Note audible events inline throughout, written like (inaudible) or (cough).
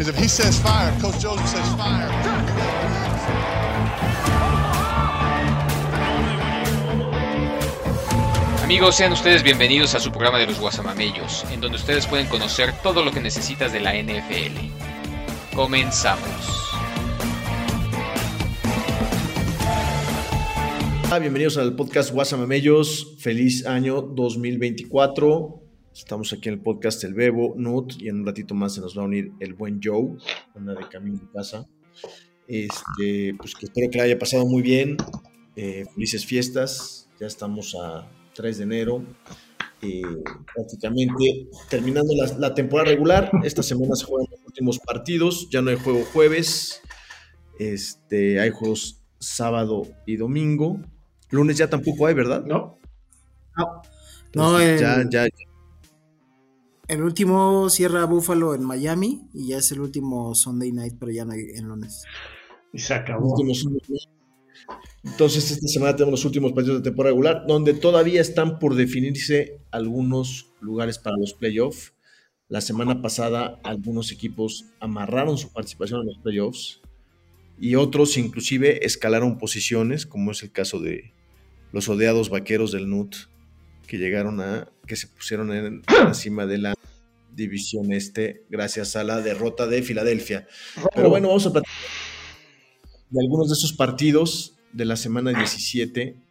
Because if he says fire, Coach Joseph says fire. Amigos, sean ustedes bienvenidos a su programa de los Guasamamellos, en donde ustedes pueden conocer todo lo que necesitas de la NFL. Comenzamos. Bienvenidos al podcast Guasamamellos. Feliz año 2024. Estamos aquí en el podcast El Bebo, Nut, y en un ratito más se nos va a unir el buen Joe, anda de camino de casa. Este, pues que espero que la haya pasado muy bien. Eh, felices fiestas. Ya estamos a 3 de enero. Eh, prácticamente terminando la, la, temporada regular. Esta semana se juegan los últimos partidos. Ya no hay juego jueves. Este, hay juegos sábado y domingo. Lunes ya tampoco hay, ¿verdad? No. No. no el, ya, ya, ya, El último cierra Buffalo en Miami y ya es el último Sunday night, pero ya no hay en lunes. Y se acabó. Entonces, esta semana tenemos los últimos partidos de temporada regular, donde todavía están por definirse algunos lugares para los playoffs. La semana pasada, algunos equipos amarraron su participación en los playoffs y otros, inclusive, escalaron posiciones, como es el caso de los odiados vaqueros del NUT, que llegaron a, que se pusieron en, (clears throat) encima de la división este, gracias a la derrota de Filadelfia. Pero bueno, vamos a platicar de algunos de esos partidos de la semana 17.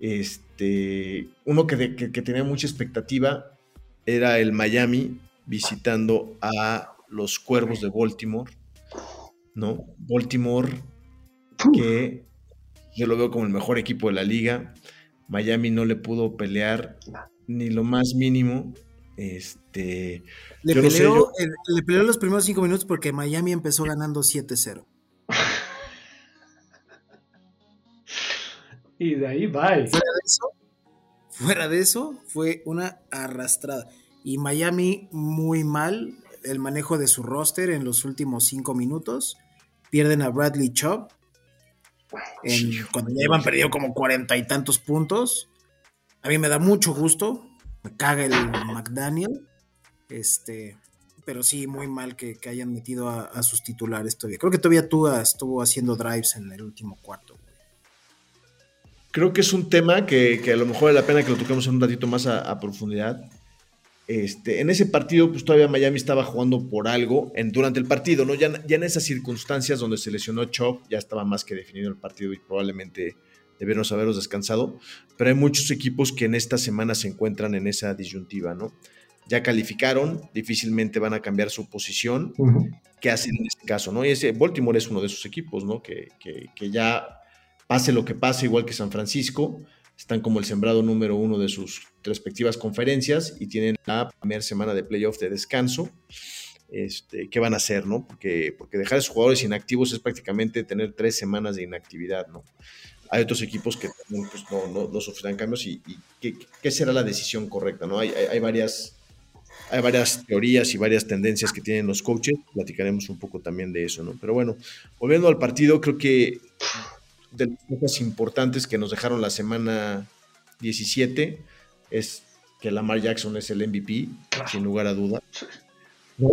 Este, uno que, que, que tenía mucha expectativa era el Miami visitando a los Cuervos de Baltimore, ¿no? Baltimore, que yo lo veo como el mejor equipo de la liga. Miami no le pudo pelear ni lo más mínimo. Este, le, peleó, no sé, yo... le peleó los primeros cinco minutos porque Miami empezó ganando 7-0. (laughs) y de ahí va. Fuera de eso, fuera de eso, fue una arrastrada. Y Miami muy mal el manejo de su roster en los últimos cinco minutos. Pierden a Bradley Chubb. En, cuando ya iban perdido como cuarenta y tantos puntos. A mí me da mucho gusto. Me caga el McDaniel. Este. Pero sí, muy mal que, que hayan metido a, a, sus titulares todavía. Creo que todavía tú estuvo haciendo drives en el último cuarto. Creo que es un tema que, que, a lo mejor vale la pena que lo toquemos un ratito más a, a profundidad. Este, en ese partido, pues todavía Miami estaba jugando por algo en, durante el partido, ¿no? Ya, ya en esas circunstancias donde se lesionó Chop, ya estaba más que definido el partido y probablemente debieron haberlos descansado. Pero hay muchos equipos que en esta semana se encuentran en esa disyuntiva, ¿no? Ya calificaron, difícilmente van a cambiar su posición. Uh -huh. ¿Qué hacen en este caso, no? Y ese Baltimore es uno de esos equipos, ¿no? Que, que, que ya pase lo que pase, igual que San Francisco, están como el sembrado número uno de sus respectivas conferencias y tienen la primera semana de playoff de descanso. Este, ¿Qué van a hacer, no? Porque, porque dejar a sus jugadores inactivos es prácticamente tener tres semanas de inactividad, ¿no? Hay otros equipos que pues, no, no, no, sufrirán cambios y, y ¿qué, ¿qué, será la decisión correcta, no? Hay, hay, hay, varias, hay varias teorías y varias tendencias que tienen los coaches, platicaremos un poco también de eso, ¿no? Pero bueno, volviendo al partido, creo que de las cosas importantes que nos dejaron la semana 17 es que Lamar Jackson es el MVP, claro. sin lugar a duda. ¿No?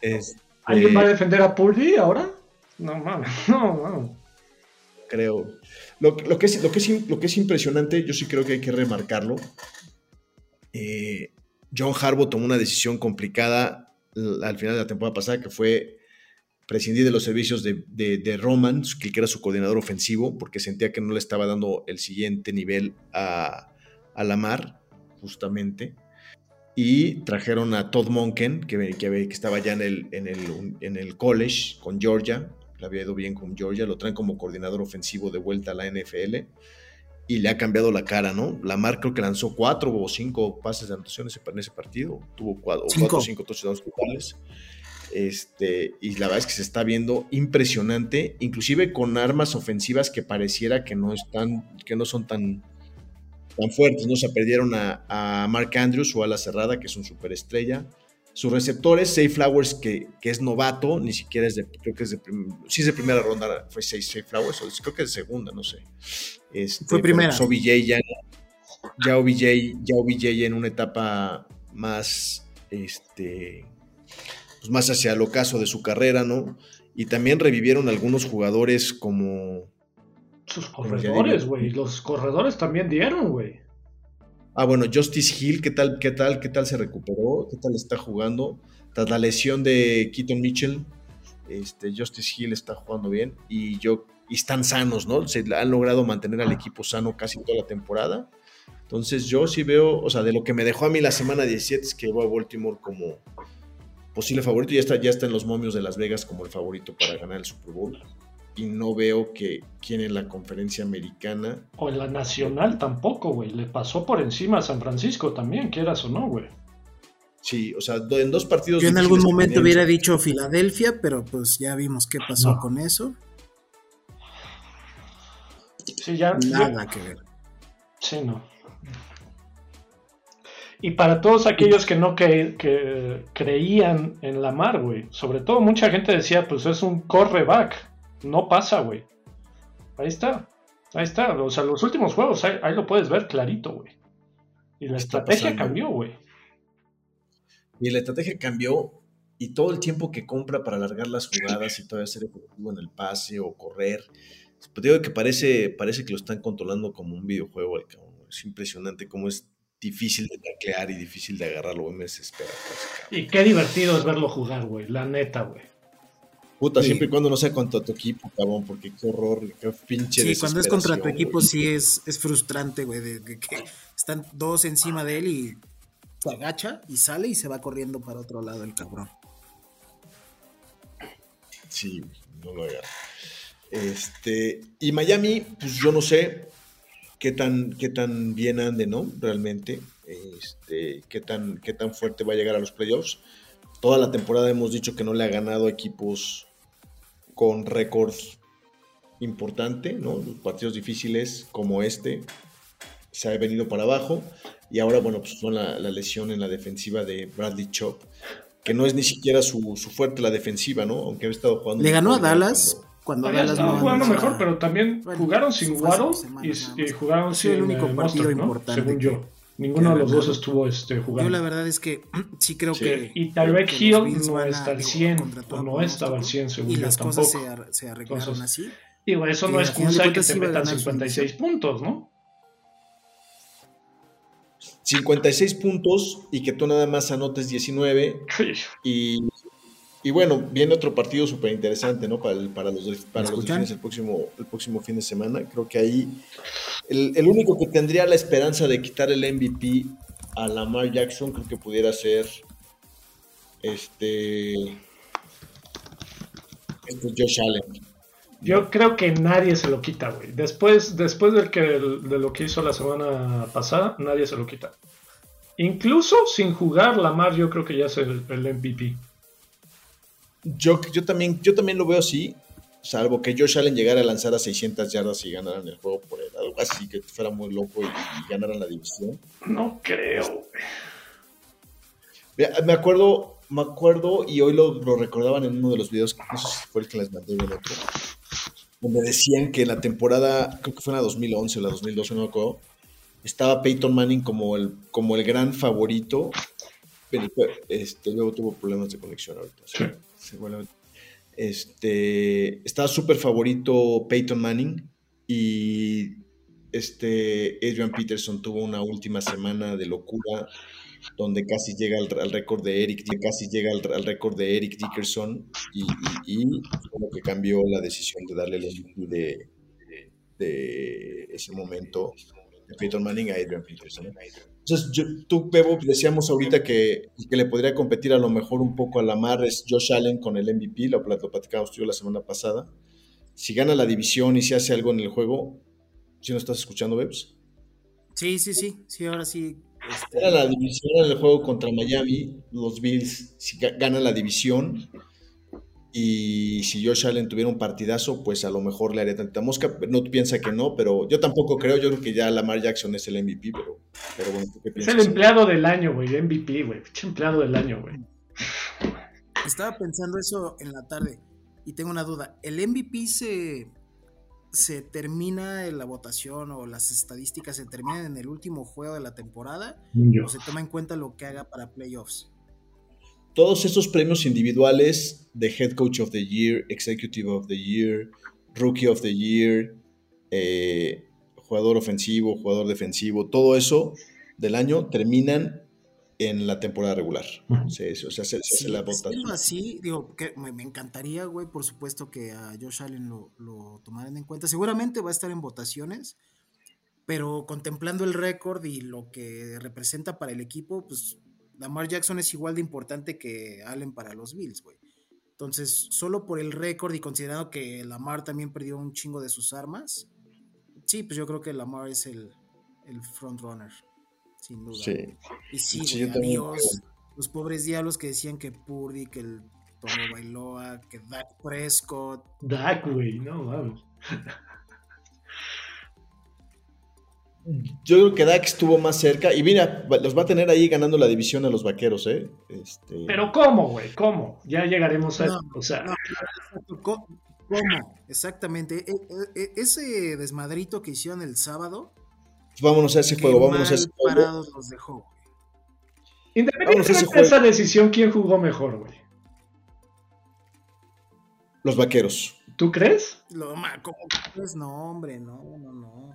Este, ¿Alguien va a defender a Purdy ahora? No mames, (laughs) no, no. Creo. Lo, lo, que es, lo, que es, lo que es impresionante, yo sí creo que hay que remarcarlo. Eh, John Harbaugh tomó una decisión complicada al final de la temporada pasada que fue prescindir de los servicios de, de, de, Roman, que era su coordinador ofensivo, porque sentía que no le estaba dando el siguiente nivel a, a Lamar, justamente. Y trajeron a Todd Monken, que, que, que estaba ya en el, en, el, en el college con Georgia, le había ido bien con Georgia, lo traen como coordinador ofensivo de vuelta a la NFL y le ha cambiado la cara, ¿no? Lamar creo que lanzó cuatro o cinco pases de anotación en ese partido, tuvo cuatro, cinco. cuatro o cinco touchdowns totales. Este, y la verdad es que se está viendo impresionante, inclusive con armas ofensivas que pareciera que no están, que no son tan, tan fuertes, ¿no? Se perdieron a, a Mark Andrews, su ala cerrada, que es un superestrella. Sus receptores, Safe Flowers, que, que, es novato, ni siquiera es de, creo que es de, sí es de primera ronda, fue Safe Flowers, o creo que es de segunda, no sé. Este, fue primera. OBJ ya, ya OBJ, ya OBJ en una etapa más, este, pues, más hacia el ocaso de su carrera, ¿no? Y también revivieron algunos jugadores como... Sus corredores, güey. Los corredores también dieron, güey. Ah, bueno, Justice Hill, ¿qué tal, qué tal, qué tal se recuperó? ¿Qué tal está jugando? Tras la lesión de Keaton Mitchell, este, Justice Hill está jugando bien y yo y están sanos, ¿no? Se han logrado mantener al equipo sano casi toda la temporada. Entonces yo sí veo, o sea, de lo que me dejó a mí la semana 17 es que veo a Baltimore como posible favorito. Ya está, ya está en los momios de Las Vegas como el favorito para ganar el Super Bowl. Y no veo que quien en la conferencia americana. O en la nacional tampoco, güey. Le pasó por encima a San Francisco también, quieras o no, güey. Sí, o sea, en dos partidos. Yo en algún momento hubiera dicho Filadelfia, pero pues ya vimos qué pasó con eso. Sí, ya. Nada que ver. Sí, no. Y para todos aquellos que no que, creían en Lamar, güey. Sobre todo mucha gente decía, pues es un correback. No pasa, güey. Ahí está. Ahí está. O sea, los últimos juegos, ahí, lo puedes ver clarito, güey. Y la estrategia cambió, güey. Y la estrategia cambió. Y todo el tiempo que compra para alargar las jugadas y todavía ser efectivo en el pase o correr. Pues digo que parece, parece que lo están controlando como un videojuego. Es impresionante cómo es difícil de taclear y difícil de agarrarlo, güey, me desespera. y qué divertido es verlo jugar, güey, la neta, güey. Puta, siempre y cuando no sea contra tu equipo, cabrón, porque qué horror, qué pinche Sí, cuando es contra tu equipo sí es, es frustrante, güey, de, que están dos encima de él y se agacha y sale y se va corriendo para otro lado el cabrón. Sí, no lo haga. Este, y Miami, pues yo no sé, qué tan, qué tan bien ande, ¿no? Realmente, este, qué, tan, qué tan fuerte va a llegar a los playoffs. Toda la temporada hemos dicho que no le ha ganado equipos con récord importante, ¿no? Los partidos difíciles como este se ha venido para abajo y ahora, bueno, pues son la, lesión en la defensiva de Bradley Chop, que no es ni siquiera su, fuerte la defensiva, ¿no? Aunque ha estado jugando. Le ganó a Dallas, cuando jugando mejor, pero también jugaron sin Waddle y, jugaron sin el único eh, partido importante. Según yo. Ninguno de los dos estuvo este, jugando. Yo la verdad es que (clears throat) sí creo que. Y Tyreek Hill no está al 100, o no estaba al 100 según Y las cosas se, arreglaron así. Digo, eso no es excusa que te metan 56 puntos, ¿no? 56 puntos y que tú nada más anotes 19 (laughs) y y bueno, viene otro partido súper interesante, ¿no? Para, para los, para los el próximo, el próximo fin de semana. Creo que ahí el, el, único que tendría la esperanza de quitar el MVP a Lamar Jackson, creo que pudiera ser este, este Josh Allen. Yo creo que nadie se lo quita, güey. Después, después del que, de lo que hizo la semana pasada, nadie se lo quita. Incluso sin jugar Lamar, yo creo que ya es el, el MVP. Yo, yo, también, yo también lo veo así, salvo que Josh Allen llegara a lanzar a 600 yardas y ganaran el juego por él. Algo así, que fuera muy loco y, ganaran la división. No creo. Me acuerdo, me acuerdo, y hoy lo, recordaban en uno de los videos, no sé si fue el que les mandé en el otro, donde decían que en la temporada, creo que fue en la 2011 o la 2012, no me acuerdo, estaba Peyton Manning como el, como el gran favorito, pero este, luego tuvo problemas de conexión ahorita. ¿sí? Este, estaba súper favorito Peyton Manning y este Adrian Peterson tuvo una última semana de locura donde casi llega al, récord de Eric, casi llega al, récord de Eric Dickerson y, y, lo que cambió la decisión de darle el MVP de, de, ese momento de Peyton Manning a Adrian Peterson. Entonces, tú, Bebo, decíamos ahorita que, que le podría competir a lo mejor un poco a la mar es Josh Allen con el MVP, lo, lo platicamos tú la semana pasada. Si gana la división y si hace algo en el juego, ¿sí nos estás escuchando, Bebs? Sí, sí, sí, sí, ahora sí. Este... la división en el juego contra Miami, los Bills, si ganan la división, y si Josh Allen tuviera un partidazo, pues a lo mejor le haría tanta mosca. No piensa que no, pero yo tampoco creo. Yo creo que ya Lamar Jackson es el MVP, pero, pero bueno, qué piensas? Es el empleado del año, güey. MVP, güey. empleado del año, güey. Estaba pensando eso en la tarde y tengo una duda. ¿El MVP se, se termina en la votación o las estadísticas se terminan en el último juego de la temporada? ¿O se toma en cuenta lo que haga para playoffs? Todos esos premios individuales de Head Coach of the Year, Executive of the Year, Rookie of the Year, eh, jugador ofensivo, jugador defensivo, todo eso del año terminan en la temporada regular. Sí, o sea, se, se Sí, hace la siendo votación. así, digo, que me, me encantaría, güey, por supuesto que a Josh Allen lo, lo tomaran en cuenta. Seguramente va a estar en votaciones, pero contemplando el récord y lo que representa para el equipo, pues Lamar Jackson es igual de importante que Allen para los Bills, güey. Entonces, solo por el récord y considerando que Lamar también perdió un chingo de sus armas, sí, pues yo creo que Lamar es el, el frontrunner, sin duda. Sí. Y sí, Sí, güey, adiós. Los pobres diablos que decían que Purdy, que el Tomo Bailoa, que Dak Prescott. Dak, güey, no mames. (laughs) Yo creo que Dak estuvo más cerca y mira, va- los va a tener ahí ganando la división a los vaqueros, ¿eh? Este, Pero ¿cómo, güey? ¿Cómo? Ya llegaremos a No, eso. O sea, no, exacto, co- ¿Cómo? Exactamente. E- e- e- ese desmadrito que hicieron el sábado, vámonos a ese juego, vámonos a ese juego. parados los dejó. güey. Vámonos a independientemente ese de juego. esa decisión, ¿quién jugó mejor, güey? Los vaqueros. ¿Tú crees? Lo, ¿cómo crees? No, hombre, no, no, no.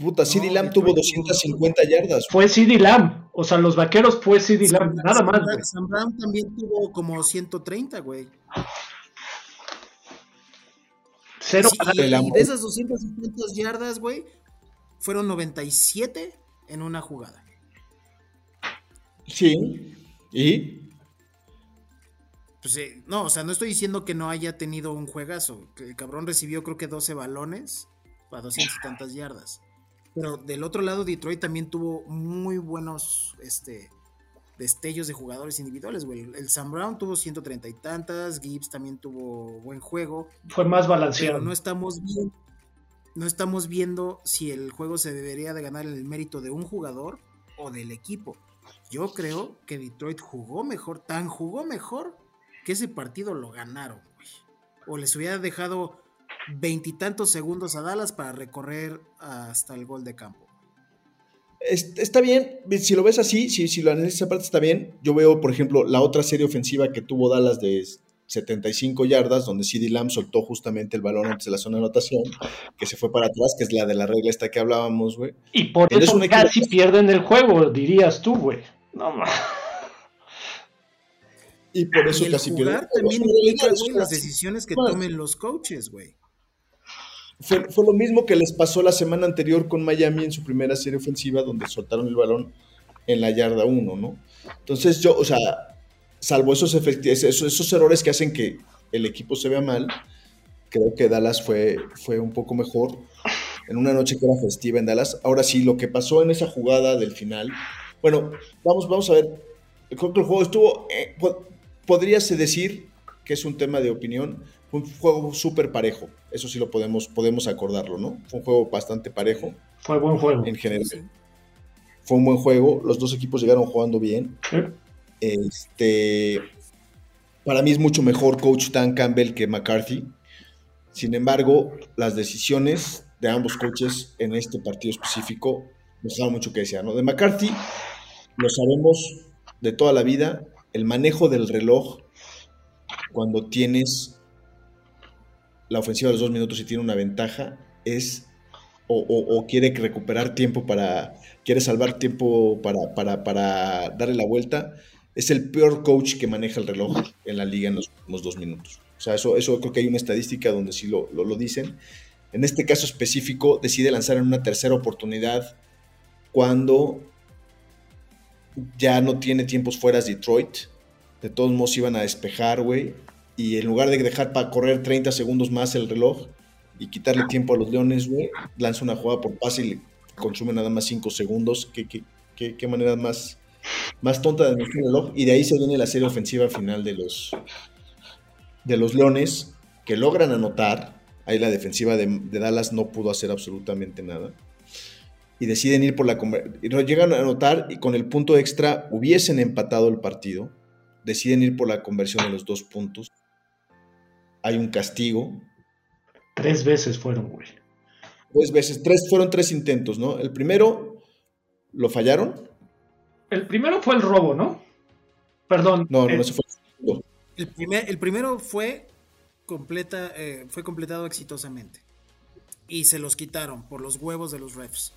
Puta, CeeDee No, Lamb tuvo Detroit- 250 yardas. Fue CD Lamb. O sea, los vaqueros fue CD Lamb. Nada Sam más, güey. Sam Brown también tuvo como 130, güey. Cero Sí, para- y, el y amor. de esas 250 yardas, güey, fueron 97 en una jugada. Sí. ¿Y? Pues, eh, no, o sea, no estoy diciendo que no haya tenido un juegazo. El cabrón recibió creo que 12 balones para 200 y tantas yardas. Pero del otro lado, Detroit también tuvo muy buenos este, destellos de jugadores individuales, güey. El, Sam Brown tuvo 130 y tantas, Gibbs también tuvo buen juego. Fue más Pero balanceado. no estamos viendo, no estamos viendo si el juego se debería de ganar en el mérito de un jugador o del equipo. Yo creo que Detroit jugó mejor, tan jugó mejor que ese partido lo ganaron, güey. O les hubiera dejado veintitantos segundos a Dallas para recorrer hasta el gol de campo. Es- Está bien, si lo ves así, si, si lo analizas esa parte está bien. Yo veo, por ejemplo, la otra serie ofensiva que tuvo Dallas de 75 yardas, donde CeeDee Lamb soltó justamente el balón antes de la zona de anotación, que se fue para atrás, que es la de la regla esta que hablábamos, güey. Y por eso un equipo- casi pierden el juego, dirías tú, güey. No mames. Y por eso y el casi jugar también En realidad, implica, las decisiones que Bueno. tomen los coaches, güey. Fue, lo mismo que les pasó la semana anterior con Miami en su primera serie ofensiva, donde soltaron el balón en la yarda 1, ¿no? Entonces yo, o sea, salvo esos, errores que hacen que el equipo se vea mal, creo que Dallas fue, fue un poco mejor en una noche que era festiva en Dallas. Ahora sí, lo que pasó en esa jugada del final, bueno, vamos, vamos a ver, creo que juego estuvo, eh, po- podríase decir que es un tema de opinión, fue un juego súper parejo, eso sí lo podemos, podemos acordarlo, ¿no? Fue un juego bastante parejo Fue buen juego. en general. Fue un buen juego, los dos equipos llegaron jugando bien. Sí. Este, para mí es mucho mejor coach Dan Campbell que McCarthy. Sin embargo, las decisiones de ambos coaches en este partido específico dejaron mucho que desear. ¿no? De McCarthy, lo sabemos de toda la vida, el manejo del reloj cuando tienes la ofensiva de los dos minutos y tiene una ventaja es o, quiere recuperar tiempo para, quiere salvar tiempo para, para, para darle la vuelta, es el peor coach que maneja el reloj en la liga en los últimos dos minutos. O sea, eso, eso creo que hay una estadística donde sí lo, lo, lo dicen. En este caso específico, decide lanzar en una tercera oportunidad cuando ya no tiene tiempos fuera Detroit. De todos modos iban a despejar, güey. Y en lugar de dejar para correr 30 segundos más el reloj y quitarle tiempo a los Leones, güey, lanza una jugada por pase y le consume nada más 5 segundos. ¿Qué, qué, qué, qué manera más, más tonta de administrar el reloj? Y de ahí se viene la serie ofensiva final de los, de los Leones, que logran anotar. Ahí la defensiva de, Dallas no pudo hacer absolutamente nada. Y deciden ir por la... Y llegan a anotar y con el punto extra hubiesen empatado el partido. Deciden ir por la conversión de los dos puntos. Hay un castigo. Tres veces fueron, güey. Tres veces, tres, fueron tres intentos, ¿no? El primero lo fallaron. El primero fue el robo, ¿no? Perdón. No, no, eh, no se fue. El, primer- el primero fue, completa, eh, fue completado exitosamente. Y se los quitaron por los huevos de los refs.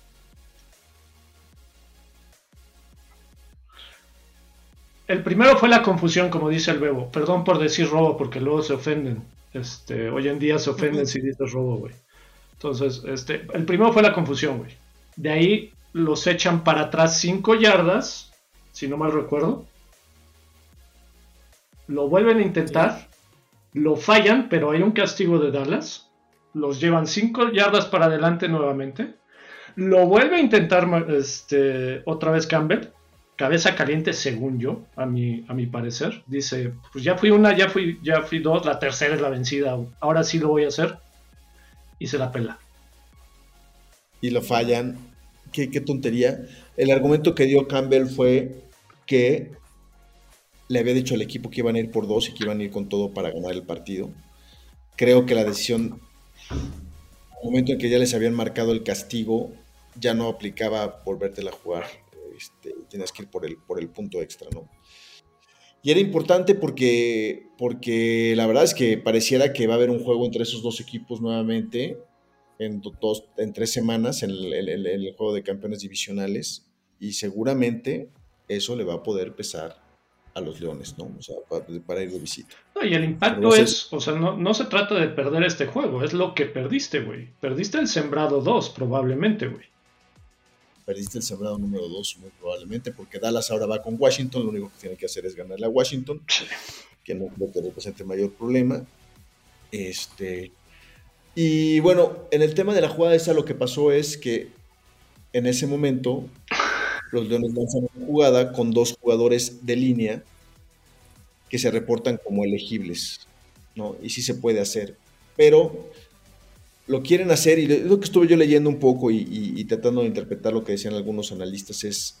El primero fue la confusión, como dice el Bebo. Perdón por decir robo, porque luego se ofenden. Este, hoy en día se ofenden si dices robo, güey. Entonces, este, el primero fue la confusión, güey. De ahí los echan para atrás 5 yardas, si no mal recuerdo. Lo vuelven a intentar, lo fallan, pero hay un castigo de Dallas. Los llevan 5 yardas para adelante nuevamente. Lo vuelve a intentar este, otra vez Campbell cabeza caliente según yo, a mi, a mi parecer. Dice, pues ya fui una, ya fui, ya fui dos, la tercera es la vencida, ahora sí lo voy a hacer. Y se la pela. y lo fallan. Qué, qué tontería. El argumento que dio Campbell fue que le había dicho al equipo que iban a ir por dos y que iban a ir con todo para ganar el partido. Creo que la decisión, al momento en que ya les habían marcado el castigo, ya no aplicaba volvértela a jugar. Este, tienes que ir por el, por el punto extra, ¿no? Y era importante porque, porque la verdad es que pareciera que va a haber un juego entre esos dos equipos nuevamente en, do- dos, en tres semanas en el, el- el- el juego de campeones divisionales y seguramente eso le va a poder pesar a los Leones, ¿no? O sea, para, para ir de visita. No, y el impacto es, o sea, no, no se trata de perder este juego, es lo que perdiste, güey. Perdiste el sembrado 2, probablemente, güey. Perdiste el sembrado número dos muy probablemente porque Dallas ahora va con Washington, lo único que tiene que hacer es ganarle a Washington, que no creo que represente mayor problema. Este, y bueno, en el tema de la jugada esa lo que pasó es que en ese momento los Leones lanzan una jugada con dos jugadores de línea que se reportan como elegibles, ¿no? Y sí se puede hacer, pero lo quieren hacer y lo que estuve yo leyendo un poco y, y- y tratando de interpretar lo que decían algunos analistas es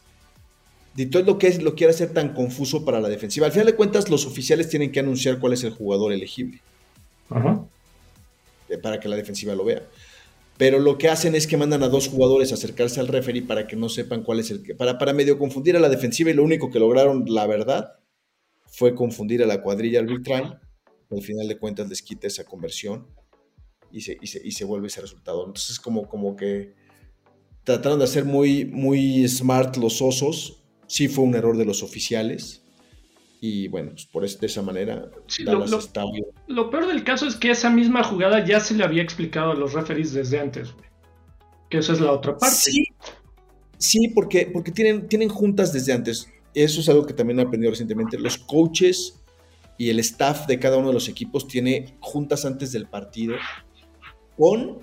Detroit lo que es lo quiere hacer tan confuso para la defensiva. Al final de cuentas, los oficiales tienen que anunciar cuál es el jugador elegible Ajá. eh, para que la defensiva lo vea. Pero lo que hacen es que mandan a dos jugadores a acercarse al referee para que no sepan cuál es el que. Para, para medio confundir a la defensiva y lo único que lograron, la verdad, fue confundir a la cuadrilla arbitral. Al final de cuentas les quita esa conversión y se, y se, y se vuelve ese resultado. Entonces, como, como que trataron de hacer muy, muy smart los osos. Sí fue un error de los oficiales. Y bueno, pues por es- de esa manera, Sí, lo- Dallas lo- está Lo peor del caso es que esa misma jugada ya se le había explicado a los referees desde antes, güey. Que esa es la otra parte. Sí, sí porque, porque tienen, tienen juntas desde antes. Eso es algo que también he aprendido recientemente. Los coaches y el staff de cada uno de los equipos tiene juntas antes del partido con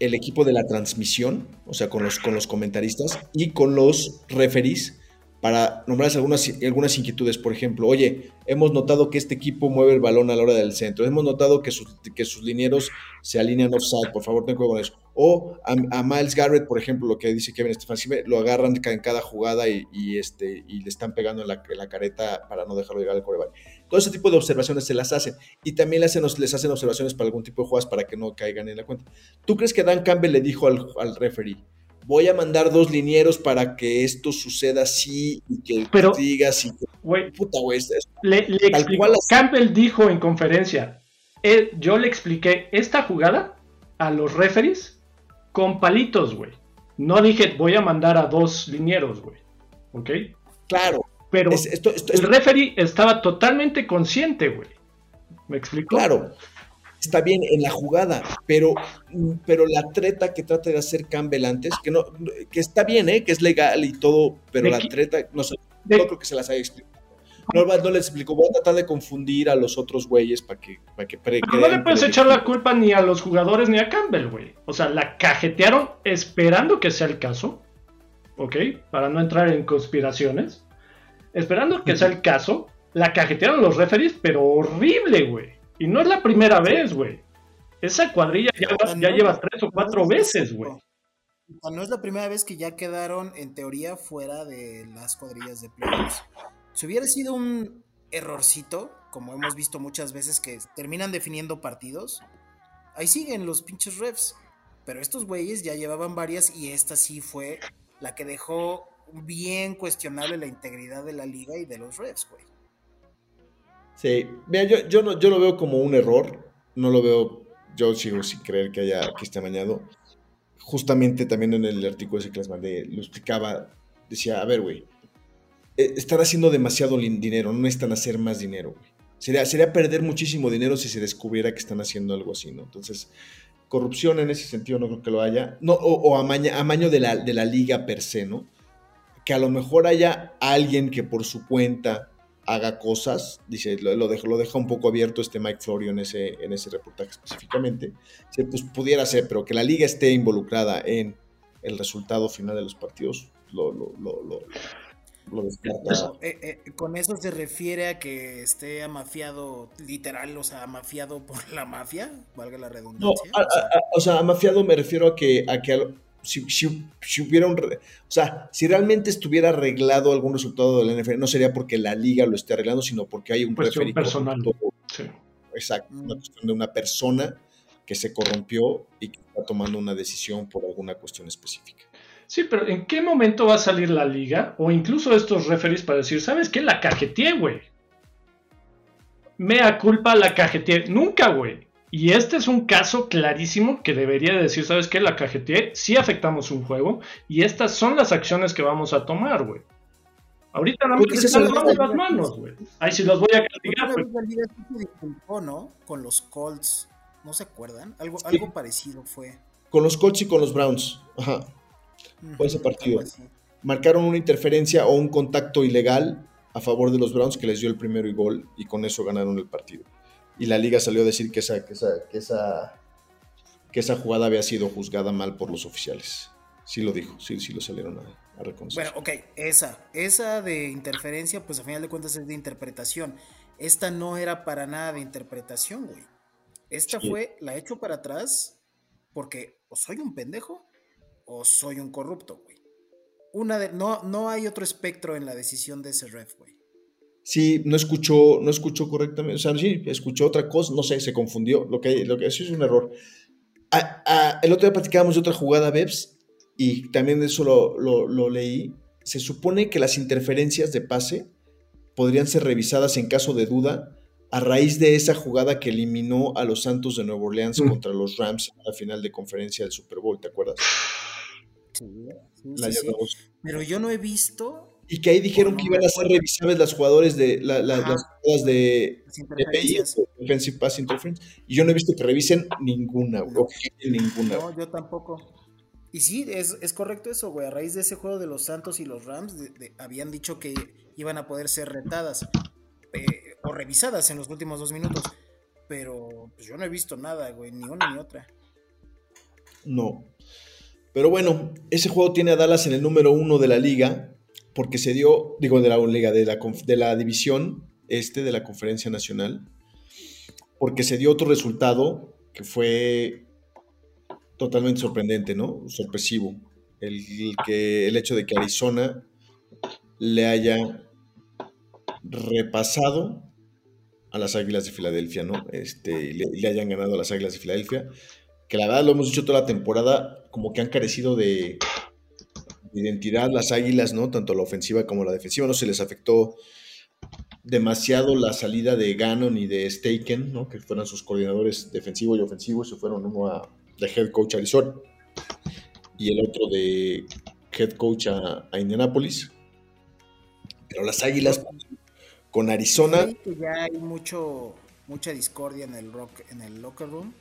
el equipo de la transmisión, o sea, con los, con los comentaristas y con los referees para nombrarles algunas, algunas inquietudes. Por ejemplo, oye, hemos notado que este equipo mueve el balón a la hora del centro. Hemos notado que sus, que sus linieros se alinean offside. Por favor, ten cuidado con eso. O a, Miles Garrett, por ejemplo, lo que dice Kevin Stefanski, lo agarran en cada jugada y, y, este, y le están pegando en la, en la careta para no dejarlo llegar al coreback. Todo ese tipo de observaciones se las hacen. Y también les hacen, les hacen observaciones para algún tipo de jugadas para que no caigan en la cuenta. ¿Tú crees que Dan Campbell le dijo al, al referee? Voy a mandar dos linieros para que esto suceda así y que Pero- digas y que Güey, puta, güey. le, le. Campbell dijo en conferencia, yo le expliqué esta jugada a los referees con palitos, güey. No dije voy a mandar a dos linieros, güey. ¿Ok? Claro. Pero es- esto, esto- el esto- referee estaba totalmente consciente, güey. ¿Me explico? Claro, está bien en la jugada, pero, pero la treta que trata de hacer Campbell antes, que no, que está bien, ¿eh? que es legal y todo, pero ¿De la treta, no sé, De- no creo que se las haya explicado. No, no les explico, voy a tratar de confundir a los otros güeyes para que, para que pre- Pero no le puedes echar la culpa ni a los jugadores ni a Campbell, güey. O sea, la cajetearon esperando que sea el caso, ¿ok? Para no entrar en conspiraciones. Esperando que sea el caso, la cajetearon los referees, pero horrible, güey. Y no es la primera vez, güey. Esa cuadrilla ya, ya no, lleva tres o cuatro veces, güey. No es la primera vez que ya quedaron, en teoría, fuera de las cuadrillas de playoffs. Si hubiera sido un errorcito, como hemos visto muchas veces que terminan definiendo partidos, ahí siguen los pinches refs. Pero estos güeyes ya llevaban varias y esta sí fue la que dejó bien cuestionable la integridad de la liga y de los refs, güey. Sí, mira, yo, yo, no, yo lo veo como un error, no lo veo, yo sigo sin creer que haya que esté amañado. Justamente también en el artículo ese que les mandé, lo explicaba, decía, a ver, güey, eh, están haciendo demasiado dinero, no necesitan hacer más dinero, güey. Sería, sería perder muchísimo dinero si se descubriera que están haciendo algo así, ¿no? Entonces, corrupción en ese sentido no creo que lo haya, no, o, o amaña- amaño de la, de la liga per se, ¿no? Que a lo mejor haya alguien que por su cuenta haga cosas, dice, lo, lo deja, lo deja un poco abierto este Mike Florio en ese, en ese reportaje específicamente, Dice, pues pudiera ser, pero que la liga esté involucrada en el resultado final de los partidos, lo, lo, lo, lo, lo descarta. Pero, eh, eh, con eso se refiere a que esté amafiado, literal, o sea, amafiado por la mafia, valga la No, redundancia. a- o sea, a- a- o sea, a mafiado me refiero a que, a que si, si- si hubiera un... O sea, si realmente estuviera arreglado algún resultado de la NFL, no sería porque la liga lo esté arreglando, sino porque hay un Cuestión personal. corrupto. Sí. Exacto, una Mm. cuestión de una persona que se corrompió y que está tomando una decisión por alguna cuestión específica. Sí, pero ¿en qué momento va a salir la liga? O incluso estos referees para decir, ¿sabes qué? La cajeteé, güey. Mea culpa, la cajeteé. Nunca, güey. Y este es un caso clarísimo que debería decir, ¿sabes qué? La cajeteé, sí afectamos un juego y estas son las acciones que vamos a tomar, güey. Ahorita nada más se lavando las manos, güey. Ay, si los voy a castigar, güey. sí. Con los Colts, ¿no se acuerdan? Algo, Sí. algo parecido fue. Con los Colts y con los Browns. Ajá. Fue ese partido. Marcaron una interferencia o un contacto ilegal a favor de los Browns que les dio el primero y gol y con eso ganaron el partido. Y la liga salió a decir que esa, que esa, que esa, que esa jugada había sido juzgada mal por los oficiales. Sí lo dijo, sí, sí lo salieron a, a reconocer. Bueno, ok, esa, esa de interferencia, pues a final de cuentas es de interpretación. Esta no era para nada de interpretación, güey. Esta Sí. fue, la echo para atrás porque o soy un pendejo o soy un corrupto, güey. Una de, no, no hay otro espectro en la decisión de ese ref, güey. Sí, no escuchó, no escuchó correctamente. O sea, sí, escuchó otra cosa, no sé, se confundió. Lo que, lo que eso es un error. Ah, ah, el otro día platicábamos de otra jugada, Bebs, y también de eso lo, lo- lo leí. Se supone que las interferencias de pase podrían ser revisadas en caso de duda a raíz de esa jugada que eliminó a los Santos de Nueva Orleans Mm. contra los Rams en la final de conferencia del Super Bowl, ¿te acuerdas? Sí, sí, La sí. Pero yo no he visto Y que ahí dijeron que iban a ser revisables las jugadores de la- la- Ajá. las jugadas de. Defensive Pass Interference, y yo no he visto que revisen ninguna, güey, ninguna. No, yo tampoco. Y sí, es, es correcto eso, güey. A raíz de ese juego de los Santos y los Rams, de- de- habían dicho que iban a poder ser retadas eh, o revisadas en los últimos dos minutos. Pero pues, yo no he visto nada, güey, ni una ni otra. No. Pero bueno, ese juego tiene a Dallas en el número uno de la liga, porque se dio, digo, de la liga, de la, división este, de la conferencia nacional, porque se dio otro resultado que fue totalmente sorprendente, ¿no? Sorpresivo. El, que, el hecho de que Arizona le haya repasado a las Águilas de Filadelfia, ¿no? Este, le, le hayan ganado a las Águilas de Filadelfia, que la verdad lo hemos dicho toda la temporada, como que han carecido de identidad las Águilas, ¿no? Tanto la ofensiva como la defensiva, no se les afectó demasiado la salida de Gannon y de Staken, ¿no? Que fueran sus coordinadores defensivo y ofensivo, se fueron uno a, de head coach a Arizona y el otro de head coach a, a Indianapolis. Pero las Águilas con Arizona, ya hay mucho, mucha discordia en el rock, en el locker room.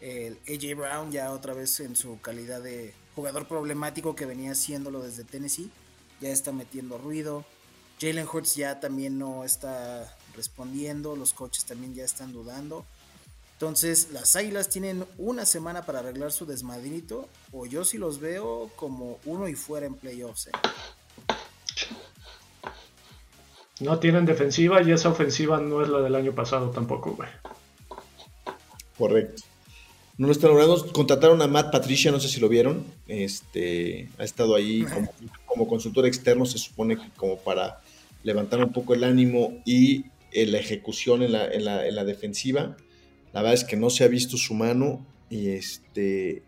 El AJ Brown ya otra vez en su calidad de jugador problemático que venía haciéndolo desde Tennessee, ya está metiendo ruido. Jalen Hurts ya también no está respondiendo, los coaches también ya están dudando. Entonces, las Águilas tienen una semana para arreglar su desmadrito, o yo sí los veo como uno y fuera en playoffs. ¿eh? No tienen defensiva y esa ofensiva no es la del año pasado tampoco, güey. correcto. No lo están logrando. Contrataron a Matt Patricia, no sé si lo vieron. Este, ha estado ahí como, como consultor externo, se supone que como para levantar un poco el ánimo y eh, la ejecución en la, en, la, en la defensiva. La verdad es que no se ha visto su mano y este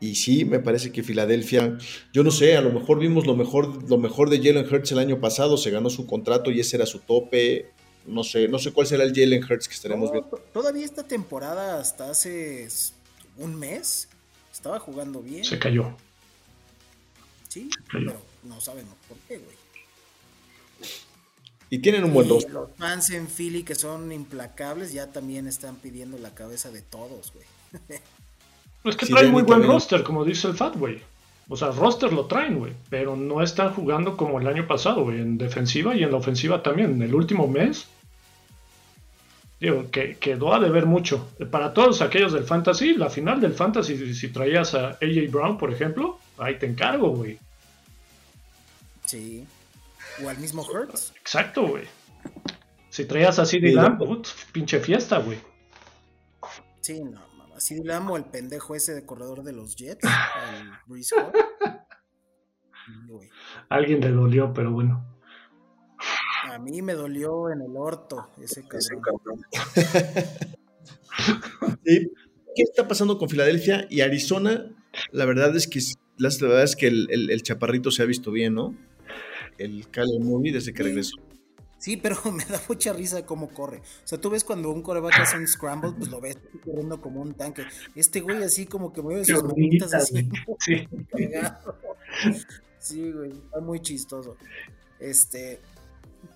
Y sí, me parece que Filadelfia, yo no sé, a lo mejor vimos lo mejor, lo mejor de Jalen Hurts el año pasado, se ganó su contrato y ese era su tope. No sé, no sé cuál será el Jalen Hurts que estaremos No, viendo. Todavía esta temporada, hasta hace un mes, estaba jugando bien. Se cayó. Sí, cayó. pero no sabemos por qué, güey. Y tienen un buen dos. los fans en Philly que son implacables ya también están pidiendo la cabeza de todos, güey. Es que Sí, traen muy buen también. roster, como dice el Fat, güey. O sea, roster lo traen, güey. Pero no están jugando como el año pasado, güey. En defensiva y en la ofensiva también. En el último mes. Digo, que quedó a deber mucho. Para todos aquellos del Fantasy, la final del Fantasy, si, si traías a AJ Brown, por ejemplo, ahí te encargo, güey. Sí. O al mismo Hurts. Exacto, güey. Si traías a CD Lamb, pinche fiesta, güey. Sí, no, mamá. Sí, Lamb el pendejo ese de corredor de los Jets. al Breeze. (laughs) Alguien le dolió, pero bueno. A mí me dolió en el orto ese cabrón. (laughs) Sí, ¿Qué está pasando con Filadelfia y Arizona? La verdad es que la verdad es que el, el- el chaparrito se ha visto bien, ¿no? El Kyler Murray desde que Sí. regresó. Sí, pero (laughs) me da mucha risa cómo corre. O sea, tú ves cuando un coreback hace un scramble, pues lo ves corriendo como un tanque. Este güey así como que mueve sus manitas así. (laughs) Sí. Sí, güey, está muy chistoso. Este,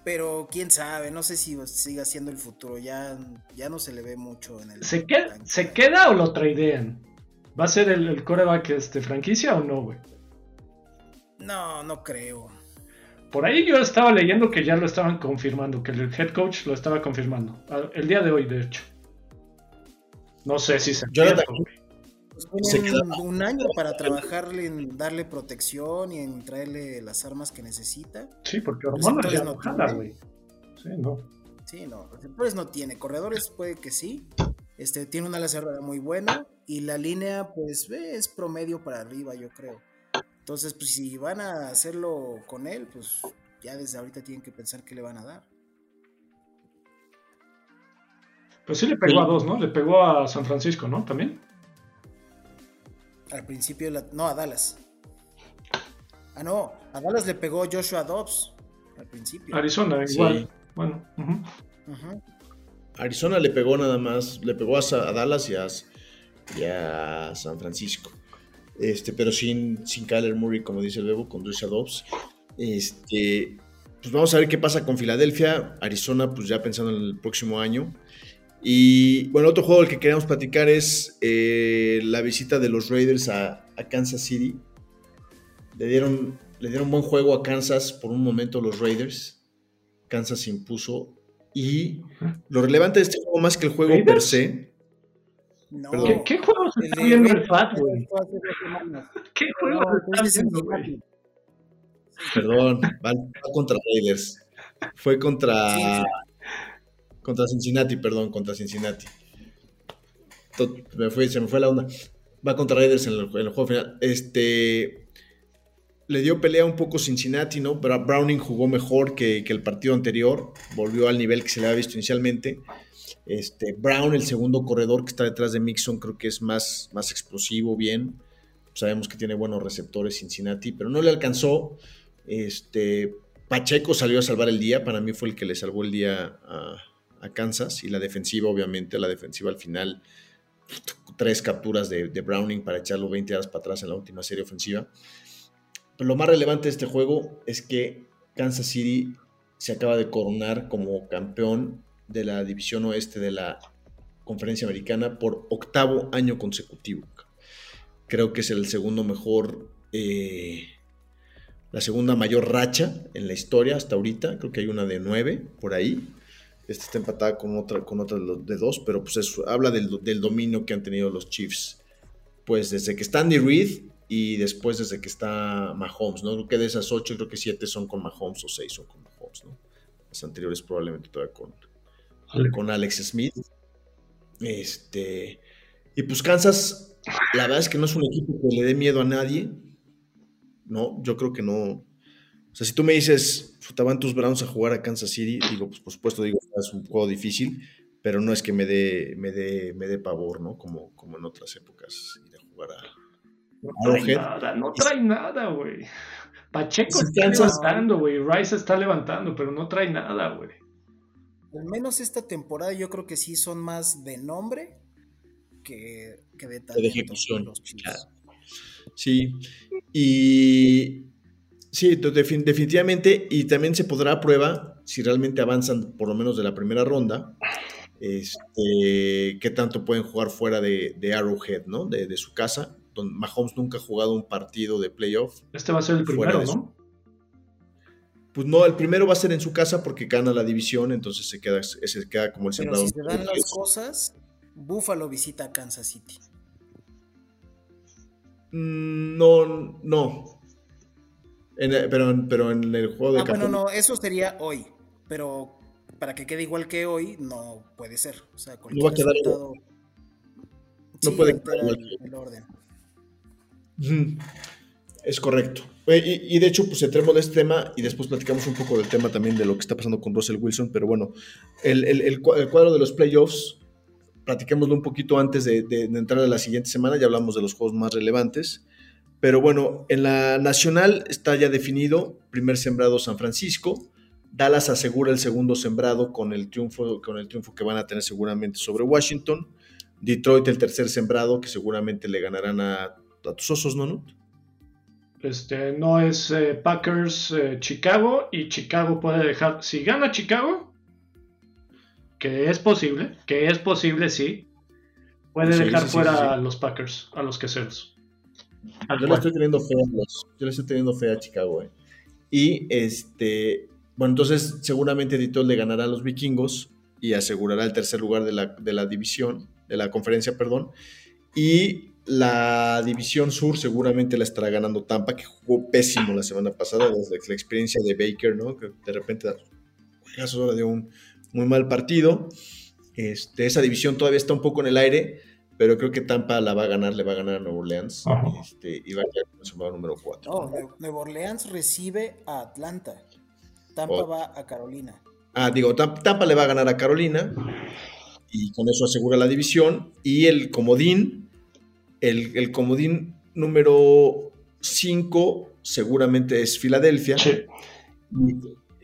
pero quién sabe, no sé si siga siendo el futuro. Ya, ya no se le ve mucho en el. ¿Se queda, ¿Se queda o lo traidean? ¿Va a ser el, el coreback este, franquicia o no, güey? No, no creo. Por ahí yo estaba leyendo que ya lo estaban confirmando, que el head coach lo estaba confirmando. El día de hoy, de hecho. No sé si se Jonathan. Pues Se tienen queda- un año para trabajarle en darle protección y en traerle las armas que necesita. Sí, porque hormonas ya no no jala, güey. Sí, no. Sí, no, receptores no tiene, corredores puede que sí. Este tiene una ala cerrada muy buena y la línea pues es promedio para arriba, yo creo. Entonces, pues si van a hacerlo con él, pues ya desde ahorita tienen que pensar qué le van a dar. Pues sí le pegó a dos, ¿no? Le pegó a San Francisco, ¿no? También. Al principio, la- no, a Dallas. Ah, no, a Dallas le pegó Joshua Dobbs al principio. Arizona, Sí. igual. Bueno. Arizona le pegó nada más, le pegó a, Dallas y a, y a San Francisco. Este, pero sin, sin Kyler Murray, como dice el Bebo, con Joshua Dobbs. Este, pues vamos a ver qué pasa con Filadelfia. Arizona, pues ya pensando en el próximo año. Y bueno, otro juego del que queríamos platicar es eh, la visita de los Raiders a, a Kansas City. Le dieron, le dieron buen juego a Kansas por un momento los Raiders. Kansas se impuso. Y lo relevante de este juego, más que el juego per se, No. ¿Qué, qué juegos el está viendo el Fat, güey? ¿Qué No, fue de está viendo, perdón, va, va contra Raiders. Fue contra, contra Cincinnati, perdón, contra Cincinnati. Me fue- se me fue la onda. Va contra Raiders en el, en el juego final. Este. Le dio pelea un poco Cincinnati, ¿no? Pero Browning jugó mejor que, que el partido anterior. Volvió al nivel que se le había visto inicialmente. Este, Brown, el segundo corredor que está detrás de Mixon, creo que es más, más explosivo, bien. Sabemos que tiene buenos receptores Cincinnati, pero no le alcanzó. Este, Pacheco salió a salvar el día. Para mí fue el que le salvó el día a, a Kansas. Y la defensiva, obviamente, la defensiva al final. Tres capturas de, Browning para echarlo 20 yardas para atrás en la última serie ofensiva. Pero lo más relevante de este juego es que Kansas City se acaba de coronar como campeón de la división oeste de la conferencia americana por octavo año consecutivo. Creo que es el segundo mejor, eh, la segunda mayor racha en la historia hasta ahorita. Creo que hay una de nueve por ahí. Esta está empatada con otra, con otra de dos, pero pues habla del, del dominio que han tenido los Chiefs. Pues desde que está Andy Reid y después desde que está Mahomes, ¿no? Creo que de esas ocho, creo que siete son con Mahomes o seis son con Mahomes, ¿no? Las anteriores probablemente todavía con, con Alex Smith. Este. Y pues Kansas, la verdad es que no es un equipo que le dé miedo a nadie. No, yo creo que no. O sea, si tú me dices, "Puta, van tus Browns a jugar a Kansas City, digo, pues por supuesto, digo, es un juego difícil, pero no es que me dé, me dé, me dé pavor, ¿no? Como, como en otras épocas ir a jugar a, No trae Arrowhead. nada, no trae nada, güey. Pacheco está Kansas- levantando, güey. Rice está levantando, pero no trae nada, güey. Al menos esta temporada yo creo que sí son más de nombre que, que de talento. ejecución, los Chiefs. claro. Sí, y sí, definitivamente, y también se podrá a prueba si realmente avanzan por lo menos de la primera ronda, este, qué tanto pueden jugar fuera de, de Arrowhead, ¿no? De, de su casa, donde Mahomes nunca ha jugado un partido de playoff. Este va a ser el primero, ¿no? Pues no, el primero va a ser en su casa porque gana la división, entonces se queda, se queda como el Pero sembrado. si se dan las cosas, Buffalo visita a Kansas City. Mm, No, no. En el- pero, en- pero en el juego de Ah, bueno, no, eso sería hoy. Pero para que quede igual que hoy, no puede ser. O sea, cualquier va a quedar resultado. No Sí, puede quedar igual el, orden. Es correcto. Y, y de hecho, pues entremos de este tema y después platicamos un poco del tema también de lo que está pasando con Russell Wilson. Pero bueno, el, el- el cua- el cuadro de los playoffs, platiquémoslo un poquito antes de, de- de entrar a la siguiente semana. Ya hablamos de los juegos más relevantes. Pero bueno, en la nacional está ya definido: primer sembrado San Francisco. Dallas asegura el segundo sembrado con el triunfo, con el triunfo que van a tener seguramente sobre Washington. Detroit el tercer sembrado, que seguramente le ganarán a, a tus osos, ¿no? no? Este, no es eh, Packers eh, Chicago y Chicago puede dejar, si gana Chicago, que es posible, que es posible, sí, puede Sí, dejar sí, fuera sí. a los Packers, a los queseros. Tal Yo le estoy teniendo fe a los- yo le estoy teniendo fe a Chicago, eh. Y este, bueno, entonces seguramente Detroit le ganará a los vikingos y asegurará el tercer lugar de la, de la división, de la conferencia, perdón. Y la división sur seguramente la estará ganando Tampa, que jugó pésimo la semana pasada, desde la experiencia de Baker, ¿no? Que de repente juegazo, ahora dio un muy mal partido. Este, esa división todavía está un poco en el aire, pero creo que Tampa la va a ganar, le va a ganar a Nueva Orleans este, y va a quedar con número 4. No, Nue- Nueva Orleans recibe a Atlanta. Tampa Oh. va a Carolina. Ah, digo, Tam- Tampa le va a ganar a Carolina y con eso asegura la división. Y el comodín, el, el comodín número 5 seguramente es Filadelfia. Sí. Y,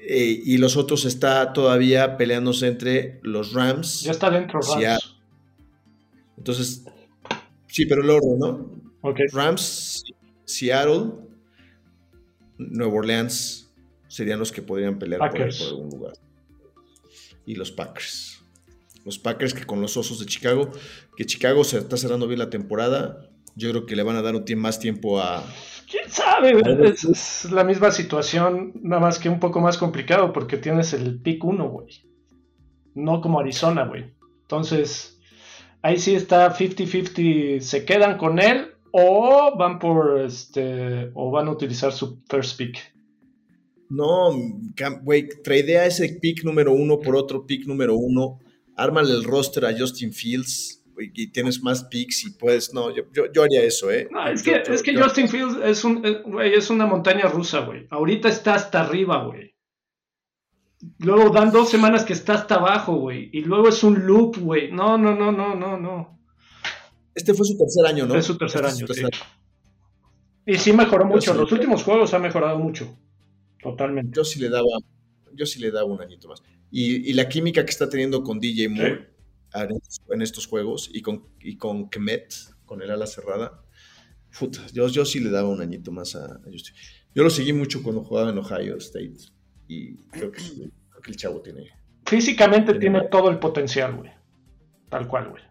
eh, y los otros está todavía peleándose entre los Rams. Ya está dentro Rams. Entonces, sí, pero el orden, ¿no? Rams, Seattle, Nueva Orleans serían los que podrían pelear por, algún lugar. Y los Packers. Los Packers que con los Osos de Chicago, que Chicago se está cerrando bien la temporada, yo creo que le van a dar un tie- más tiempo a... ¿Quién sabe? Es, es la misma situación, nada más que un poco más complicado porque tienes el pick 1, güey. No como Arizona, güey. Entonces, ahí sí está 50-50. ¿Se quedan con él o van por este. o van a utilizar su first pick? No, güey, tradea ese pick número uno por otro pick número uno, ármale el roster a Justin Fields y tienes más picks y puedes... No, yo, yo, yo haría eso, ¿eh? No, es Yo- que, es que Justin Fields es, un, eh, güey, es una montaña rusa, güey. Ahorita está hasta arriba, güey. Luego dan dos semanas que está hasta abajo, güey. Y luego es un loop, güey. No, no, no, no, no, no. Este fue su tercer año, ¿no? Es su tercer Este año, su sí. tercer Y sí mejoró mucho. sí. Los últimos juegos ha mejorado mucho. Totalmente. Yo sí le daba, yo sí le daba un añito más. Y, y la química que está teniendo con DJ Moore en, estos, en estos juegos y con, y con Kemet, con el ala cerrada, puta, yo, yo sí le daba un añito más a, a Justin. Yo lo seguí mucho cuando jugaba en Ohio State y creo que, creo que el chavo tiene... Físicamente Tiene todo el potencial, güey. Tal cual, güey.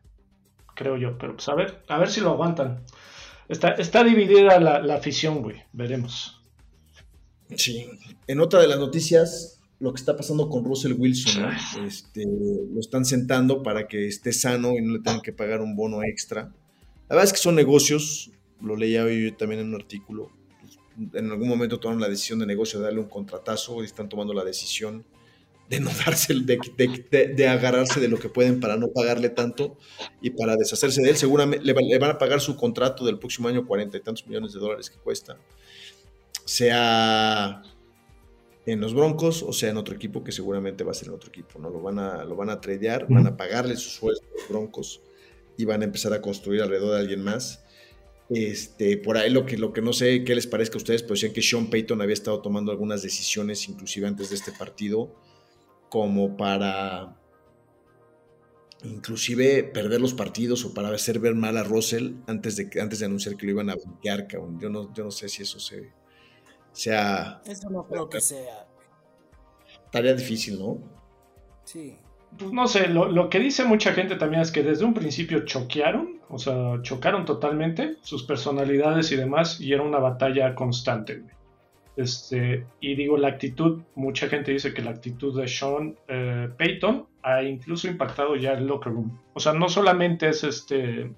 Creo yo. Pero pues a ver, a ver si lo aguantan. Está, está dividida la, la afición, güey. Veremos. Sí. En otra de las noticias, lo que está pasando con Russell Wilson, ¿no? Este, lo están sentando para que esté sano y no le tengan que pagar un bono extra. La verdad es que son negocios, lo leía hoy yo también en un artículo. En algún momento tomaron la decisión de negocio de darle un contratazo y están tomando la decisión de no (laughs) darse, de, de- de- de agarrarse de lo que pueden para no pagarle tanto y para deshacerse de él. Seguramente le, va- le van a pagar su contrato del próximo año, cuarenta y tantos millones de dólares que cuesta. Sea en los Broncos o sea en otro equipo que seguramente va a ser en otro equipo, ¿no? Lo van a, lo van a tradear, van a pagarle sus sueldos a los Broncos y van a empezar a construir alrededor de alguien más. Este, por ahí lo que, lo que no sé qué les parezca a ustedes, pero decían que Sean Payton había estado tomando algunas decisiones, inclusive antes de este partido, como para inclusive perder los partidos o para hacer ver mal a Russell antes de, antes de anunciar que lo iban a bloquear, Yo no, yo no sé si eso se, sea... Eso no creo que sea. Tarea difícil, ¿no? Sí. Pues no sé, lo, que dice mucha gente también es que desde un principio choquearon, o sea, chocaron totalmente sus personalidades y demás, y era una batalla constante. Este, y digo, la actitud, mucha gente dice que la actitud de Sean eh, Payton ha incluso impactado ya el locker room. O sea, no solamente es este,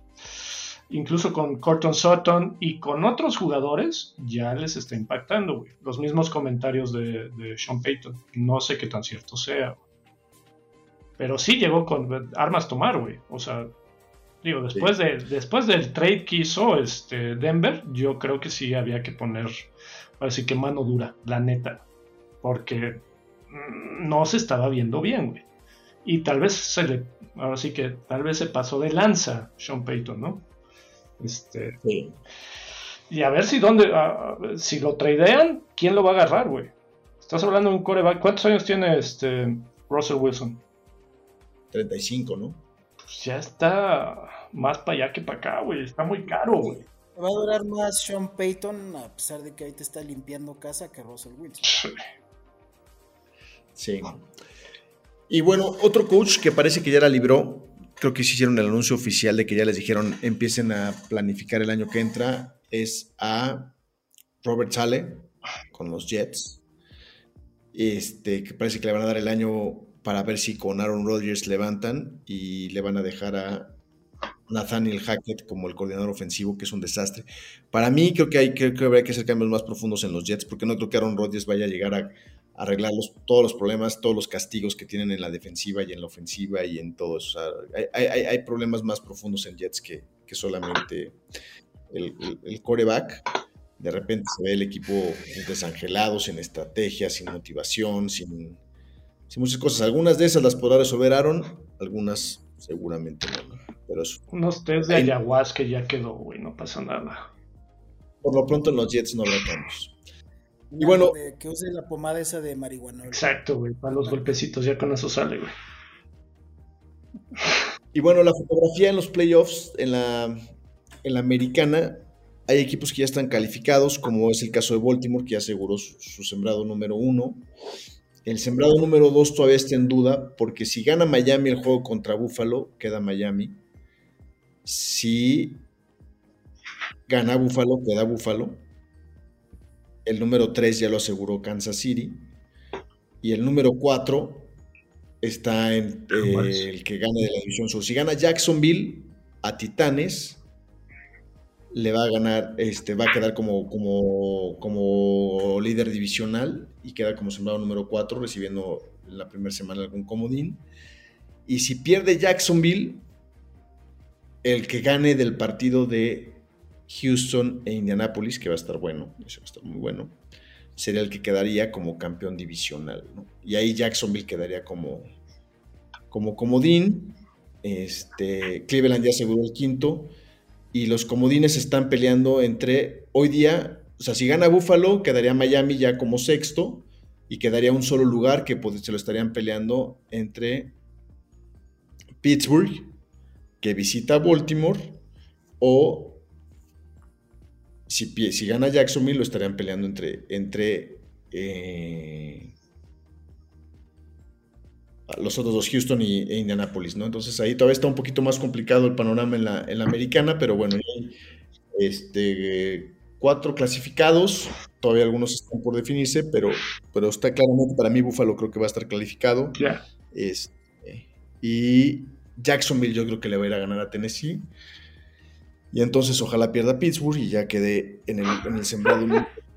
incluso con Corton Sutton y con otros jugadores, ya les está impactando, güey. Los mismos comentarios de, de Sean Payton. No sé qué tan cierto sea. Pero sí llegó con armas tomar, güey. O sea, digo, después, de, después del trade que hizo este Denver, yo creo que sí había que poner, así que mano dura, la neta. Porque mm, no se estaba viendo bien, güey. Y tal vez se le, ahora sí que tal vez se pasó de lanza Sean Payton, ¿no? Este. Sí. Y a ver si dónde, si lo tradean, ¿quién lo va a agarrar, güey? Estás hablando de un coreback. ¿Cuántos años tiene este Russell Wilson? 35, ¿no? Pues ya está más para allá que para acá, güey. Está muy caro, güey. Va a durar más Sean Payton, a pesar de que ahorita está limpiando casa, que Russell Wilson. Sí. Y bueno, otro coach que parece que ya la libró, creo que sí hicieron el anuncio oficial de que ya les dijeron empiecen a planificar el año que entra, es a Robert Sale con los Jets. Este, que parece que le van a dar el año para ver si con Aaron Rodgers levantan y le van a dejar a Nathaniel Hackett como el coordinador ofensivo, que es un desastre. Para mí creo que, hay, que habría que hacer cambios más profundos en los Jets, porque no creo que Aaron Rodgers vaya a llegar a, arreglar todos los problemas, todos los castigos que tienen en la defensiva y en la ofensiva y en todo eso. hay, problemas más profundos en Jets que, solamente el, el coreback de repente se ve el equipo desangelado, sin estrategia, sin motivación, sin, muchas cosas. Algunas de esas las podrá resolver Aaron, algunas seguramente no. Pero Unos test de ayahuasca ya quedó, güey, no pasa nada. Por lo pronto en los Jets no habrá cambios. Y bueno. que use la pomada esa de marihuana. Exacto, güey, para los golpecitos, ya con eso sale, güey. Y bueno, la fotografía en los playoffs, en la, en la americana, hay equipos que ya están calificados, como es el caso de Baltimore, que ya aseguró su sembrado número uno. El sembrado número 2 todavía está en duda, porque si gana Miami el juego contra Buffalo, queda Miami. Si gana Buffalo, queda Buffalo. El número 3 ya lo aseguró Kansas City. Y el número 4 está en eh, el que gane de la división sur. Si gana Jacksonville a Titanes, le va a ganar, este, va a quedar como, como, como líder divisional y queda como sembrado número 4, recibiendo en la primera semana algún comodín. Y si pierde Jacksonville, el que gane del partido de Houston e Indianapolis, que va a estar bueno, eso va a estar muy bueno, sería el que quedaría como campeón divisional. Y ahí Jacksonville quedaría como, como comodín. Este, Cleveland ya aseguró el quinto y los comodines están peleando entre hoy día, o sea, si gana Buffalo, quedaría Miami ya como sexto y quedaría un solo lugar que pues, se lo estarían peleando entre Pittsburgh, que visita Baltimore, o si, si gana Jacksonville, lo estarían peleando entre, entre eh, los otros dos, Houston y, e Indianapolis, ¿no? Entonces ahí todavía está un poquito más complicado el panorama en la, americana, pero bueno, hay este, cuatro clasificados, todavía algunos están por definirse, pero, pero está claramente para mí Buffalo creo que va a estar calificado. Este, y Jacksonville yo creo que le va a ir a ganar a Tennessee. Y entonces ojalá pierda Pittsburgh y ya quede en el, en el sembrado.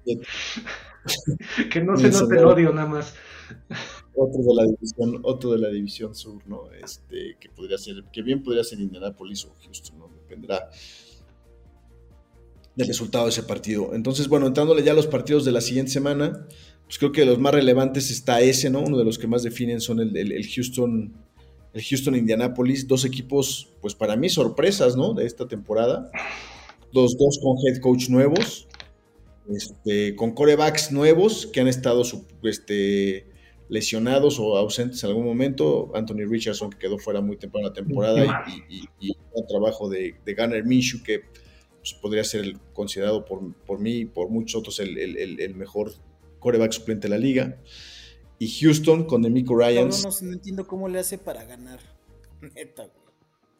(laughs) que no se note el odio nada más otro de la división, otro de la división sur, ¿no? Este, que podría ser, que bien podría ser Indianapolis o Houston, ¿no? Dependerá del resultado de ese partido. Entonces, bueno, entrándole ya a los partidos de la siguiente semana, pues creo que los más relevantes está ese, ¿no? Uno de los que más definen son el, el, Houston, el Houston Indianapolis, dos equipos, pues para mí sorpresas, ¿no? De esta temporada. los dos con head coach nuevos, este, con corebacks nuevos que han estado este, lesionados o ausentes en algún momento. Anthony Richardson, que quedó fuera muy temprano la temporada, y, y, el trabajo de, de Gunner Minshew, que pues, podría ser considerado por, por mí y por muchos otros el, el, el, mejor coreback suplente de la liga. Y Houston con Demico Ryans. No, no, no, entiendo cómo le hace para ganar. Neta, güey.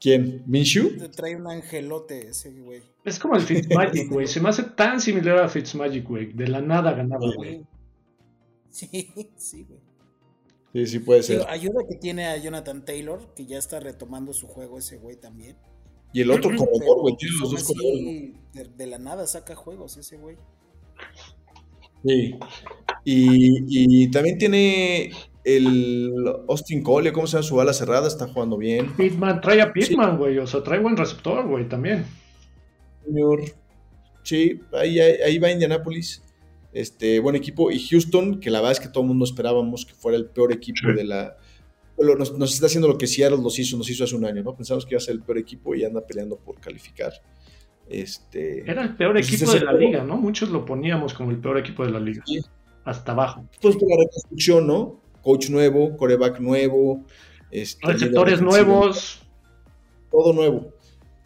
¿Quién? ¿Minshew? Trae un angelote ese güey. Es como el Fitzmagic, güey. Se me hace tan similar a Fitzmagic, güey. De la nada ganaba, güey. Sí, sí, güey. Sí, sí puede ser. ayuda que tiene a Jonathan Taylor, que ya está retomando su juego ese güey también. Y el otro corredor, güey, tiene los dos corredores. De, la nada saca juegos ese güey. Sí. Y, y, también tiene el Austin Cole, ¿cómo se llama su ala cerrada? Está jugando bien. Pitman, trae a Pitman, güey. O sea, trae buen receptor, güey, también. Señor. Sí, ahí, ahí va Indianapolis. Este, buen equipo. Y Houston, que la verdad es que todo el mundo esperábamos que fuera el peor equipo de la nos, está haciendo lo que Seattle nos hizo, nos hizo hace un año, ¿no? Pensamos que iba a ser el peor equipo y anda peleando por calificar. Este, Era el peor equipo de la liga, ¿no? Muchos lo poníamos como el peor equipo de la liga. Hasta abajo. Pues por la reconstrucción, ¿no? Coach nuevo, coreback nuevo. Este, Receptores nuevos. Todo nuevo.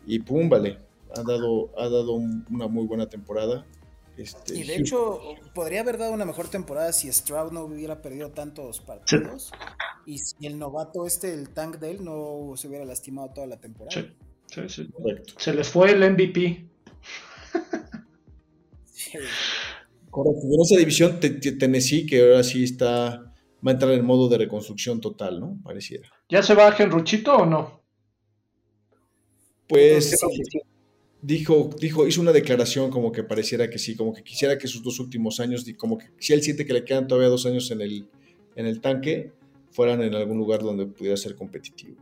Y pum, vale. Ha dado, ha dado una muy buena temporada. Este, y de hecho, podría haber dado una mejor temporada si Stroud no hubiera perdido tantos partidos. Y si el novato este, el tank de él, no se hubiera lastimado toda la temporada. Sí, sí, Se les fue el MVP. Correcto. En esa división, Tennessee, que ahora sí está. Va a entrar en modo de reconstrucción total, ¿no? Pareciera. ¿Ya se va Genruchito o no? Pues dijo, dijo, hizo una declaración como que pareciera que sí, como que quisiera que sus dos últimos años, como que si él siente que le quedan todavía dos años en el, en el tanque, fueran en algún lugar donde pudiera ser competitivo.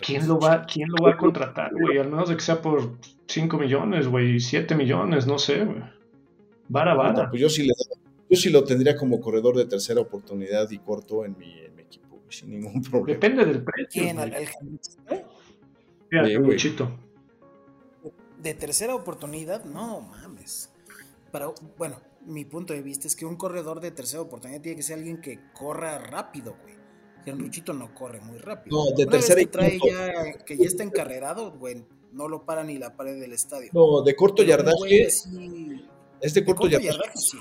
¿Quién, lo va, ¿Quién lo va a contratar, güey? Al menos de que sea por 5 millones, güey, 7 millones, no sé, güey. Vara, vara. Pues yo sí, le, yo sí lo tendría como corredor de tercera oportunidad y corto en mi, en mi equipo, sin ningún (laughs) problema. Depende del precio. ¿Quién? ¿El, el, de tercera oportunidad, no mames. Pero bueno, mi punto de vista es que un corredor de tercera oportunidad tiene que ser alguien que corra rápido, güey. Henruchito no corre muy rápido. No, de tercera que trae ya, que ya está encarrerado, güey, no lo para ni la pared del estadio. No, de corto yardaje. Es de corto, yardaje. sí.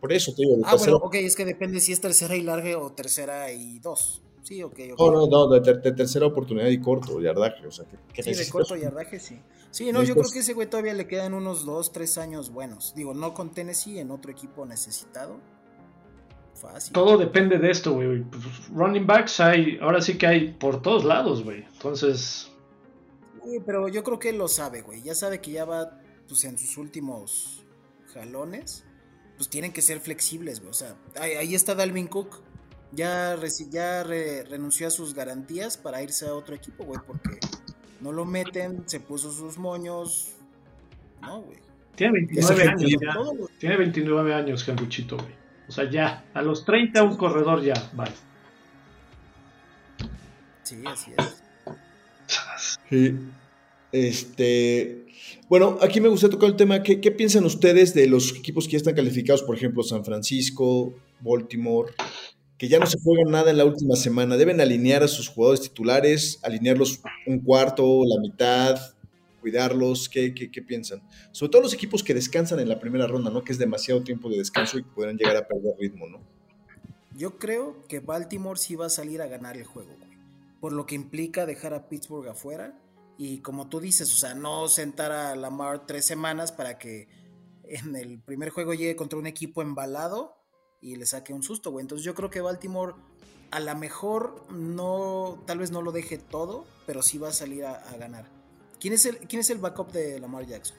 Por eso te digo, de Ah, bueno, ok, es que depende si es tercera y larga o tercera y dos. Sí, ok, ok. No, no, no, de, tercera oportunidad y corto yardaje, o sea, que, Sí, de corto yardaje, sí. Sí, no, yo creo que ese güey todavía le quedan unos dos, tres años buenos. Digo, no con Tennessee, en otro equipo necesitado. Fácil. Todo depende de esto, güey. Running backs hay, ahora sí que hay por todos lados, güey. Entonces... Sí, pero yo creo que él lo sabe, güey. Ya sabe que ya va, pues, en sus últimos jalones. Pues tienen que ser flexibles, güey. O sea, ahí está Dalvin Cook ya, ya renunció a sus garantías para irse a otro equipo, güey, porque no lo meten, se puso sus moños. No, güey. Tiene 29 años, ya. Tiene 29 años, Henruchito, güey. O sea, ya, a los 30 un corredor ya, vale. Sí, así es. Sí. Este. Bueno, aquí me gusta tocar el tema. ¿Qué, ¿Qué, piensan ustedes de los equipos que ya están calificados? Por ejemplo, San Francisco, Baltimore, que ya no se juega nada en la última semana. Deben alinear a sus jugadores titulares, alinearlos un cuarto, la mitad, cuidarlos. ¿Qué, piensan? Sobre todo los equipos que descansan en la primera ronda, ¿no? Que es demasiado tiempo de descanso y podrán llegar a perder ritmo, ¿no? Yo creo que Baltimore sí va a salir a ganar el juego, güey. Por lo que implica dejar a Pittsburgh afuera. Y como tú dices, o sea, no sentar a Lamar tres semanas para que en el primer juego llegue contra un equipo embalado y le saque un susto, güey. Entonces yo creo que Baltimore a lo mejor no, tal vez no lo deje todo, pero sí va a salir a, ganar. ¿Quién es, el, ¿Quién es el backup de Lamar Jackson?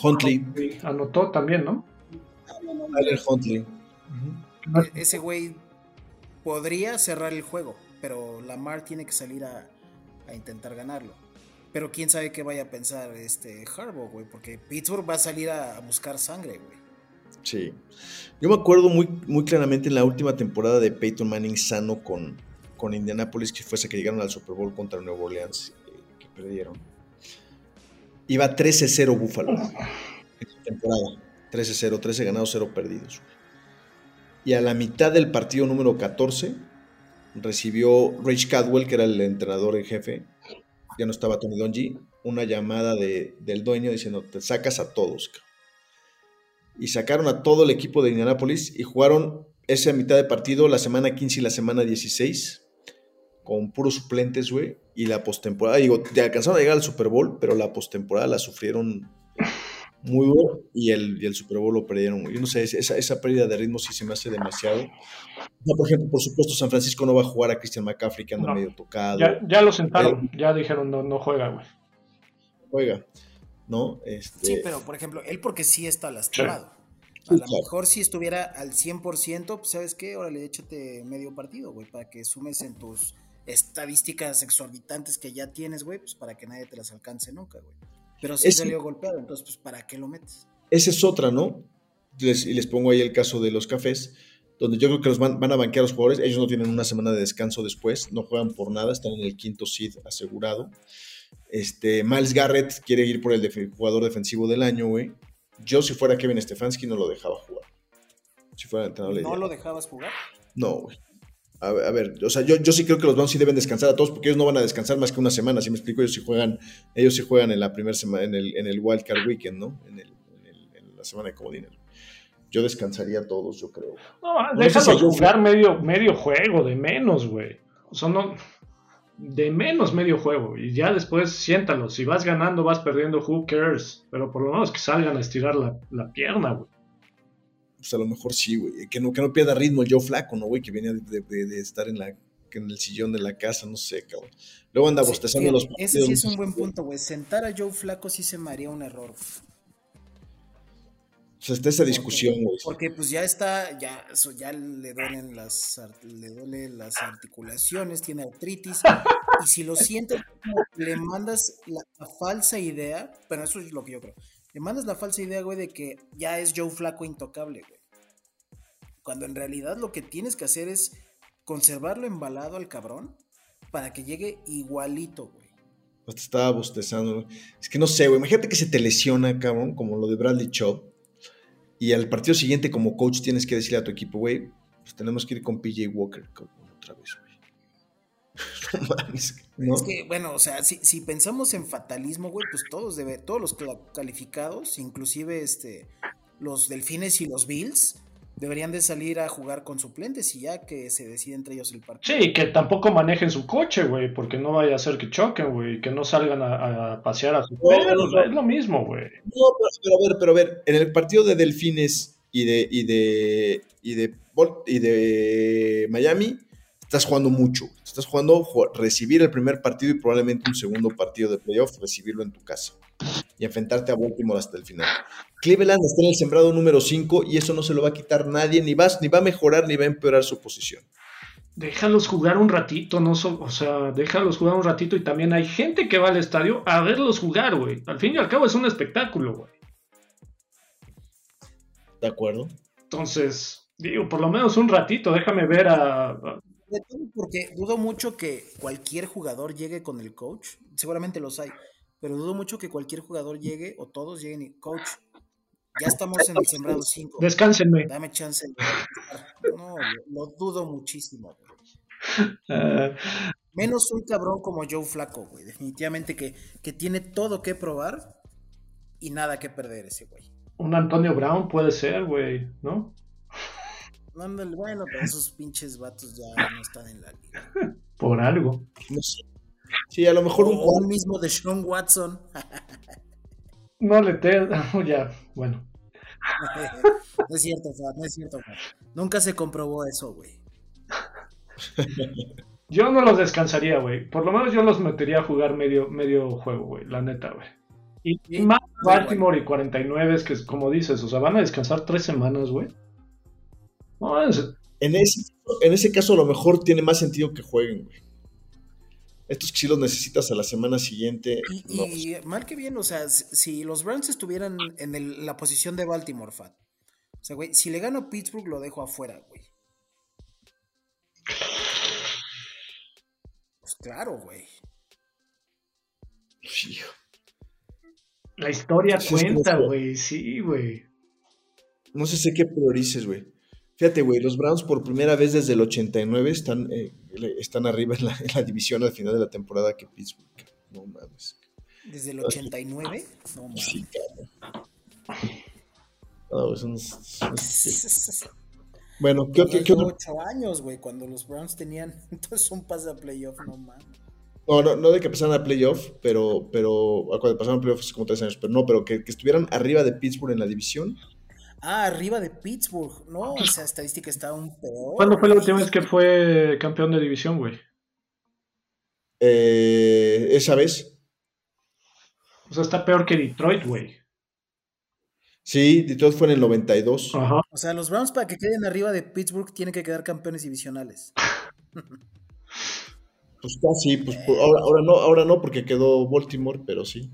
Huntley. Anotó también, ¿no? Tyler Huntley. E-, ese güey podría cerrar el juego, pero Lamar tiene que salir a, a intentar ganarlo. Pero quién sabe qué vaya a pensar este Harbaugh, güey, porque Pittsburgh va a salir a buscar sangre, güey. Sí. Yo me acuerdo muy, muy claramente en la última temporada de Peyton Manning sano con, con Indianapolis, que fuese que llegaron al Super Bowl contra Nueva Orleans, eh, que perdieron. Iba 13-0 Buffalo en su temporada. 13-0, 13 ganados, 0 perdidos. Y a la mitad del partido número 14 recibió Rich Cadwell, que era el entrenador en jefe, ya no estaba Tony Donji, una llamada de, del dueño diciendo, te sacas a todos. cabrón". Y sacaron a todo el equipo de Indianapolis y jugaron esa mitad de partido la semana 15 y la semana 16 con puros suplentes, güey. Y la postemporada, digo, te alcanzaron a llegar al Super Bowl, pero la postemporada la sufrieron muy duro y el, y el Super Bowl lo perdieron. güey. Yo no sé, esa, esa pérdida de ritmo sí se me hace demasiado. No, por ejemplo, por supuesto, San Francisco no va a jugar a Christian McCaffrey, que anda No. medio tocado. Ya, ya lo sentaron, ya dijeron no, no juega, güey. Juega, ¿no? Este, Sí, pero por ejemplo, él porque sí está lastimado. Sí, A lo mejor si estuviera al 100%, pues ¿sabes qué? Órale, échate medio partido, güey, para que sumes en tus estadísticas exorbitantes que ya tienes, güey, pues para que nadie te las alcance nunca, güey. Pero sí Es- salió golpeado, entonces, pues ¿para qué lo metes? Esa es otra, ¿no? Les- y les pongo ahí el caso de los cafés, donde yo creo que los van, van a banquear los jugadores. Ellos no tienen una semana de descanso después, no juegan por nada, están en el quinto seed asegurado. Este, Miles Garrett quiere ir por el def- jugador defensivo del año, güey. Yo, si fuera Kevin Stefanski, no lo dejaba jugar. Si fuera el entrenador, le ¿No lo dejabas jugar? No, güey. A ver, a ver, o sea, yo, yo sí creo que los Browns sí deben descansar a todos porque ellos no van a descansar más que una semana, si me explico, ellos sí juegan, ellos sí juegan en la primera semana, en el, en el Wild Card Weekend, ¿no? En, el, en, el- en la semana de comodines. Yo descansaría a todos, yo creo. No, No sé si déjalos yo- jugar medio, medio juego, de menos, güey. O sea, no. De menos medio juego. Y ya después siéntalos. Si vas ganando, vas perdiendo, who cares. Pero por lo menos que salgan a estirar la, la pierna, güey. Pues a lo mejor sí, güey. Que no, que no pierda ritmo el Joe Flaco, ¿no, güey? Que venía de, de- de estar en, la, en el sillón de la casa, no sé, cabrón. Luego anda Sí, bostezando fíjate, los ese partidos. sí es un buen punto, güey. Sentar a Joe Flaco sí se me haría un error. güey. Sea, está esa discusión, güey. Porque pues ya está, ya, eso, ya le duelen las le duelen las articulaciones, tiene artritis. y si lo sientes, le mandas la, la falsa idea, pero eso es lo que yo creo. Le mandas la falsa idea, güey, de que ya es Joe Flaco intocable, güey. Cuando en realidad lo que tienes que hacer es conservarlo embalado al cabrón para que llegue igualito, güey. Hasta estaba bostezando. güey. Es que no sé, güey. Imagínate que se te lesiona, cabrón, como lo de Bradley Chubb. Y al partido siguiente, como coach, tienes que decirle a tu equipo, güey, pues tenemos que ir con PJ Walker otra vez, güey. (laughs) no. Es que, bueno, o sea, si, pensamos en fatalismo, güey, pues todos todos los calificados, inclusive este, los delfines y los bills, deberían de salir a jugar con suplentes y ya que se decide entre ellos el partido. Sí, que tampoco manejen su coche, güey. Porque no vaya a ser que choquen, güey. Que no salgan a, a pasear a sus No, perros. no. Es lo mismo, güey. No, pero, pero a ver, pero a ver, en el partido de Delfines y de, y de, y de, y de Miami, estás jugando mucho. Estás jugando ju- recibir el primer partido y probablemente un segundo partido de playoff, recibirlo en tu casa y enfrentarte a Baltimore hasta el final. Cleveland está en el sembrado número 5 y eso no se lo va a quitar nadie, ni, vas, ni va a mejorar ni va a empeorar su posición. Déjalos jugar un ratito, no so- o sea, déjalos jugar un ratito y también hay gente que va al estadio a verlos jugar, güey. Al fin y al cabo es un espectáculo, güey. ¿De acuerdo? Entonces, digo, por lo menos un ratito, déjame ver a... a- Sobre todo Porque dudo mucho que cualquier jugador llegue con el coach, seguramente los hay, pero dudo mucho que cualquier jugador llegue o todos lleguen y, coach, ya estamos en el sembrado 5. Descánsenme. Dame chance. de jugar". No, lo, lo dudo muchísimo. güey. Eh, Menos un cabrón como Joe Flaco, güey. Definitivamente que, que tiene todo que probar y nada que perder ese güey. un Antonio Brown puede ser, güey, ¿no? Ándale, Bueno, pero esos pinches vatos ya no están en la liga. Por algo. No sé. Sí, a lo mejor un O un mismo de Sean Watson. (laughs) No le te... (laughs) ya, bueno. (laughs) no es cierto, no es cierto. Nunca se comprobó eso, güey. (laughs) Yo no los descansaría, güey. Por lo menos yo los metería a jugar medio, medio juego, güey. La neta, güey. Y Sí, más Baltimore y 49 es que, es como dices, o sea, van a descansar tres semanas, güey. No, es- En ese, en ese caso, a lo mejor tiene más sentido que jueguen, güey. Estos que sí los necesitas a la semana siguiente. Y, no, y mal que bien, o sea, si los Browns estuvieran en el- la posición de Baltimore, Fat. O sea, güey, si le gano a Pittsburgh, lo dejo afuera, güey. Pues claro, güey. hijo. La historia cuenta, güey. Sí, güey. No sé sé qué priorices, güey. Fíjate, güey, los Browns por primera vez desde el 89 están, eh, están arriba en la, en la división al final de la temporada que Pittsburgh. No mames. Desde el 89. No mames. Sí, cabrón. No, es un- es- Bueno, ¿qué, qué- qué otro? ocho años, güey, cuando los Browns tenían (laughs) entonces un pase a playoff, no mames. No, no, no de que pasaran a playoff, pero, pero ah, cuando pasaron a playoff hace como tres años, pero no, pero que, que estuvieran arriba de Pittsburgh en la división. Ah, arriba de Pittsburgh. No, esa estadística está aún peor. ¿Cuándo fue la última vez que fue campeón de división, güey? Eh, esa vez, O sea, está peor que Detroit, güey. sí, Detroit fue en el 92. Ajá. O sea, los Browns para que queden arriba de Pittsburgh tienen que quedar campeones divisionales. (laughs) Pues casi, pues ahora no, ahora no porque quedó Baltimore, pero sí.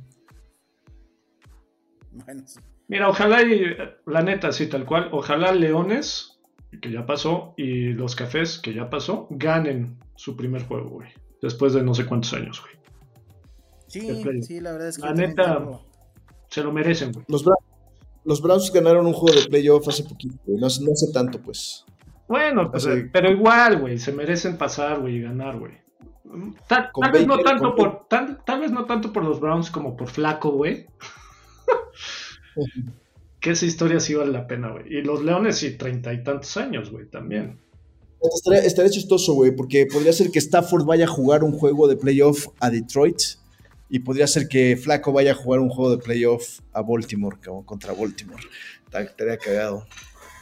Bueno, sí. Mira, ojalá y, la neta, sí, tal cual, ojalá Leones, que ya pasó, y los Cafés, que ya pasó, ganen su primer juego, güey. Después de no sé cuántos años, güey. sí, sí, la verdad es que La neta- Se lo merecen, güey. Los, Bra- los Browns ganaron un juego de playoff hace poquito, güey, no, hace- no hace tanto, pues. Bueno, pues, Así- pero igual, güey, se merecen pasar, güey, y ganar, güey. Tal, vez no tanto por tal, tal vez no tanto por los Browns como por Flaco, güey. (laughs) que esa historia sí vale la pena, güey. Y los Leones sí, treinta y tantos años, güey, también. Estaría, estaría chistoso, güey, porque podría ser que Stafford vaya a jugar un juego de playoff a Detroit y podría ser que Flaco vaya a jugar un juego de playoff a Baltimore, como contra Baltimore. Ta- Estaría cagado.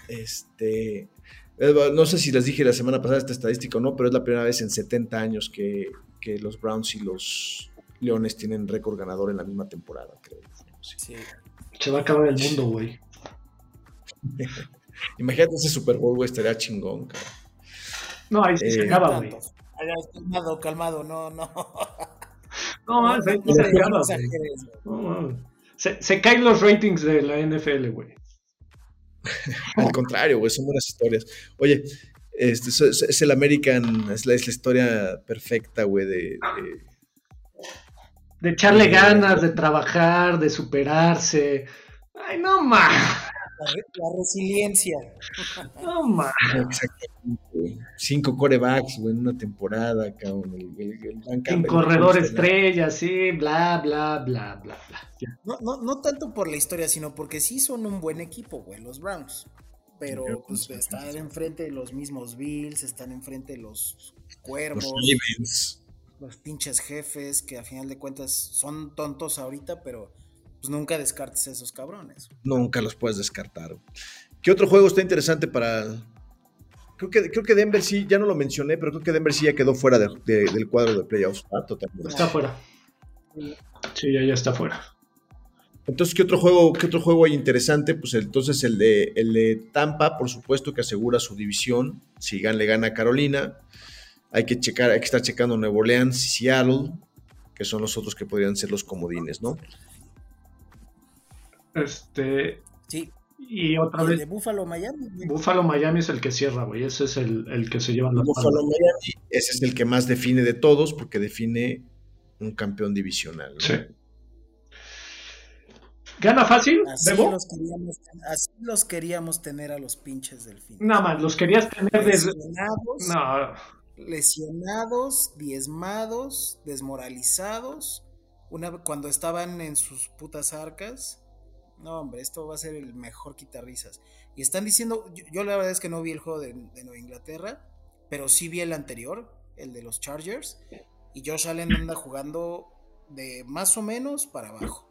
Este, no sé si les dije la semana pasada esta estadística o no, pero es la primera vez en 70 años que, que los Browns y los Leones tienen récord ganador en la misma temporada, creo. Sí. Sí. Se va a acabar el mundo, güey. (laughs) Imagínate ese Super Bowl, güey, estaría chingón, cabrón. No, ahí sí Eh, se No acaba, güey. Calmado, calmado, no, no. No, mames, ahí sí no, se no, acaba, no. No. Se, se caen los ratings de la NFL, güey. (laughs) Al contrario, güey, son buenas historias. Oye, este es, es- es el American, es la, es la historia perfecta, güey, de, de- De echarle Sí. ganas, de trabajar, de superarse. Ay, no más. La, re- la resiliencia. No más. exactamente, cinco corebacks, güey, en una temporada, cabrón. El, el, el Campbell, corredor el- estrella, sí, bla, bla, bla, bla, bla. No, no, no tanto por la historia, sino porque sí son un buen equipo, güey, los Browns. Pero pues, están enfrente de los mismos Bills, están enfrente de los Cuervos, Los los, pinches jefes, que a final de cuentas son tontos ahorita, pero pues nunca descartes a esos cabrones. Nunca los puedes descartar. ¿Qué otro juego está interesante para...? Creo que, creo que Denver sí, ya no lo mencioné, pero creo que Denver sí ya quedó fuera de- de- del cuadro de playoffs. Ah, totalmente. Está fuera. Sí, ya, ya está fuera. Entonces, ¿qué otro juego, qué otro juego hay interesante? Pues entonces el de, el de Tampa, por supuesto, que asegura su división. Si gan- le gana a Carolina, hay que checar, hay que estar checando Nuevo Orleans y Seattle, que son los otros que podrían ser los comodines, ¿no? Este. Sí, Y otra el vez, de Buffalo, Miami. Buffalo Miami es el que cierra, güey. Ese es el, el que se lleva la Buffalo Miami, ese es el que más define de todos, porque define un campeón divisional. ¿no? Sí. ¿Gana fácil? Así Bebo? los, queríamos, así los queríamos tener a los pinches delfines. Nada más, los querías tener desde. No, lesionados, diezmados, desmoralizados. Una, cuando estaban en sus putas arcas. No, hombre, esto va a ser el mejor quitarrisas. Y están diciendo, yo, la verdad es que no vi el juego de, de Nueva Inglaterra, pero sí vi el anterior, el de los Chargers. Y Josh Allen anda jugando de más o menos para abajo.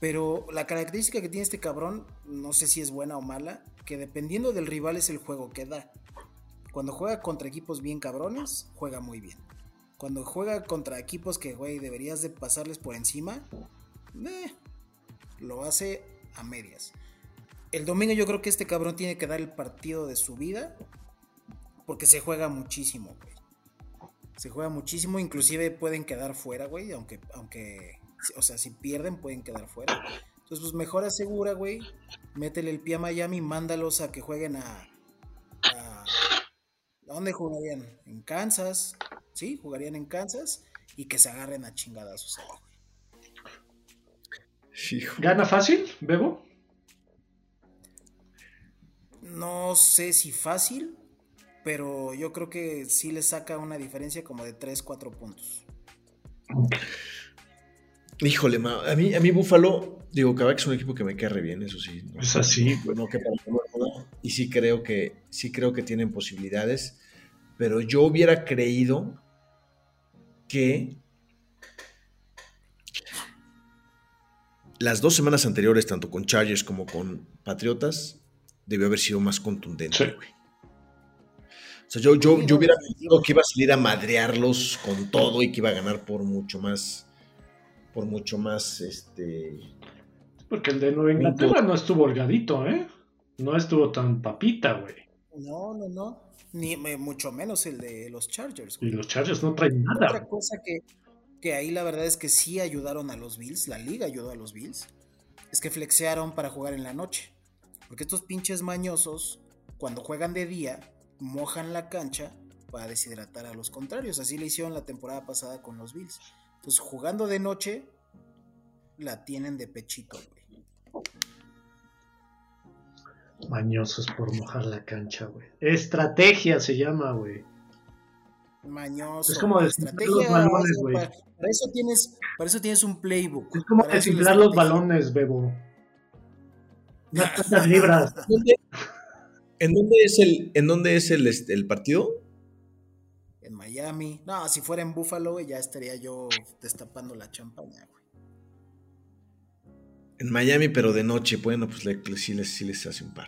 Pero la característica que tiene este cabrón, no sé si es buena o mala, que dependiendo del rival es el juego que da. Cuando juega contra equipos bien cabrones, juega muy bien. Cuando juega contra equipos que, güey, deberías de pasarles por encima, eh, lo hace a medias. El domingo yo creo que este cabrón tiene que dar el partido de su vida, porque se juega muchísimo, güey. Se juega muchísimo, inclusive pueden quedar fuera, güey, aunque, aunque, o sea, si pierden pueden quedar fuera. Entonces, pues mejor asegura, güey, métele el pie a Miami, mándalos a que jueguen a, a ¿A dónde jugarían? En Kansas, ¿sí? Jugarían en Kansas y que se agarren a chingadazos. ¿Gana fácil, Bebo? No sé si fácil, pero yo creo que sí le saca una diferencia como de 3, 4 puntos. Híjole, ma, a mí, a mí Buffalo, digo, Kabak es un equipo que me cae re bien, eso sí. ¿no? Es así, güey. No, que para y sí creo que sí creo que tienen posibilidades, pero yo hubiera creído que las dos semanas anteriores, tanto con Chargers como con Patriotas, debió haber sido más contundente, Sí. güey. O sea, yo, yo, yo hubiera pensado que iba a salir a madrearlos con todo y que iba a ganar por mucho más, por mucho más, este, Porque el de Nueva Inglaterra no estuvo holgadito, ¿eh? No estuvo tan papita, güey. No, no, no. Ni mucho menos el de los Chargers. Y güey. los Chargers no traen nada. Otra cosa que, que ahí la verdad es que sí ayudaron a los Bills, la liga ayudó a los Bills, es que flexearon para jugar en la noche. Porque estos pinches mañosos, cuando juegan de día, mojan la cancha para deshidratar a los contrarios. Así le hicieron la temporada pasada con los Bills. Entonces, jugando de noche, la tienen de pechito, güey. Mañosos por mojar la cancha, güey. Estrategia se llama, güey. Mañoso. Es como desinflar los balones, güey. para, para eso tienes, para eso tienes un playbook. Es como desinflar los balones, Bebo. Unas (laughs) tantas libras. ¿Dónde- ¿En dónde es el, en dónde es el, este, el partido? En Miami. No, si fuera en Buffalo, güey, ya estaría yo destapando la champaña, güey. En Miami, pero de noche. Bueno, pues le- le- sí, les, sí les hace un par.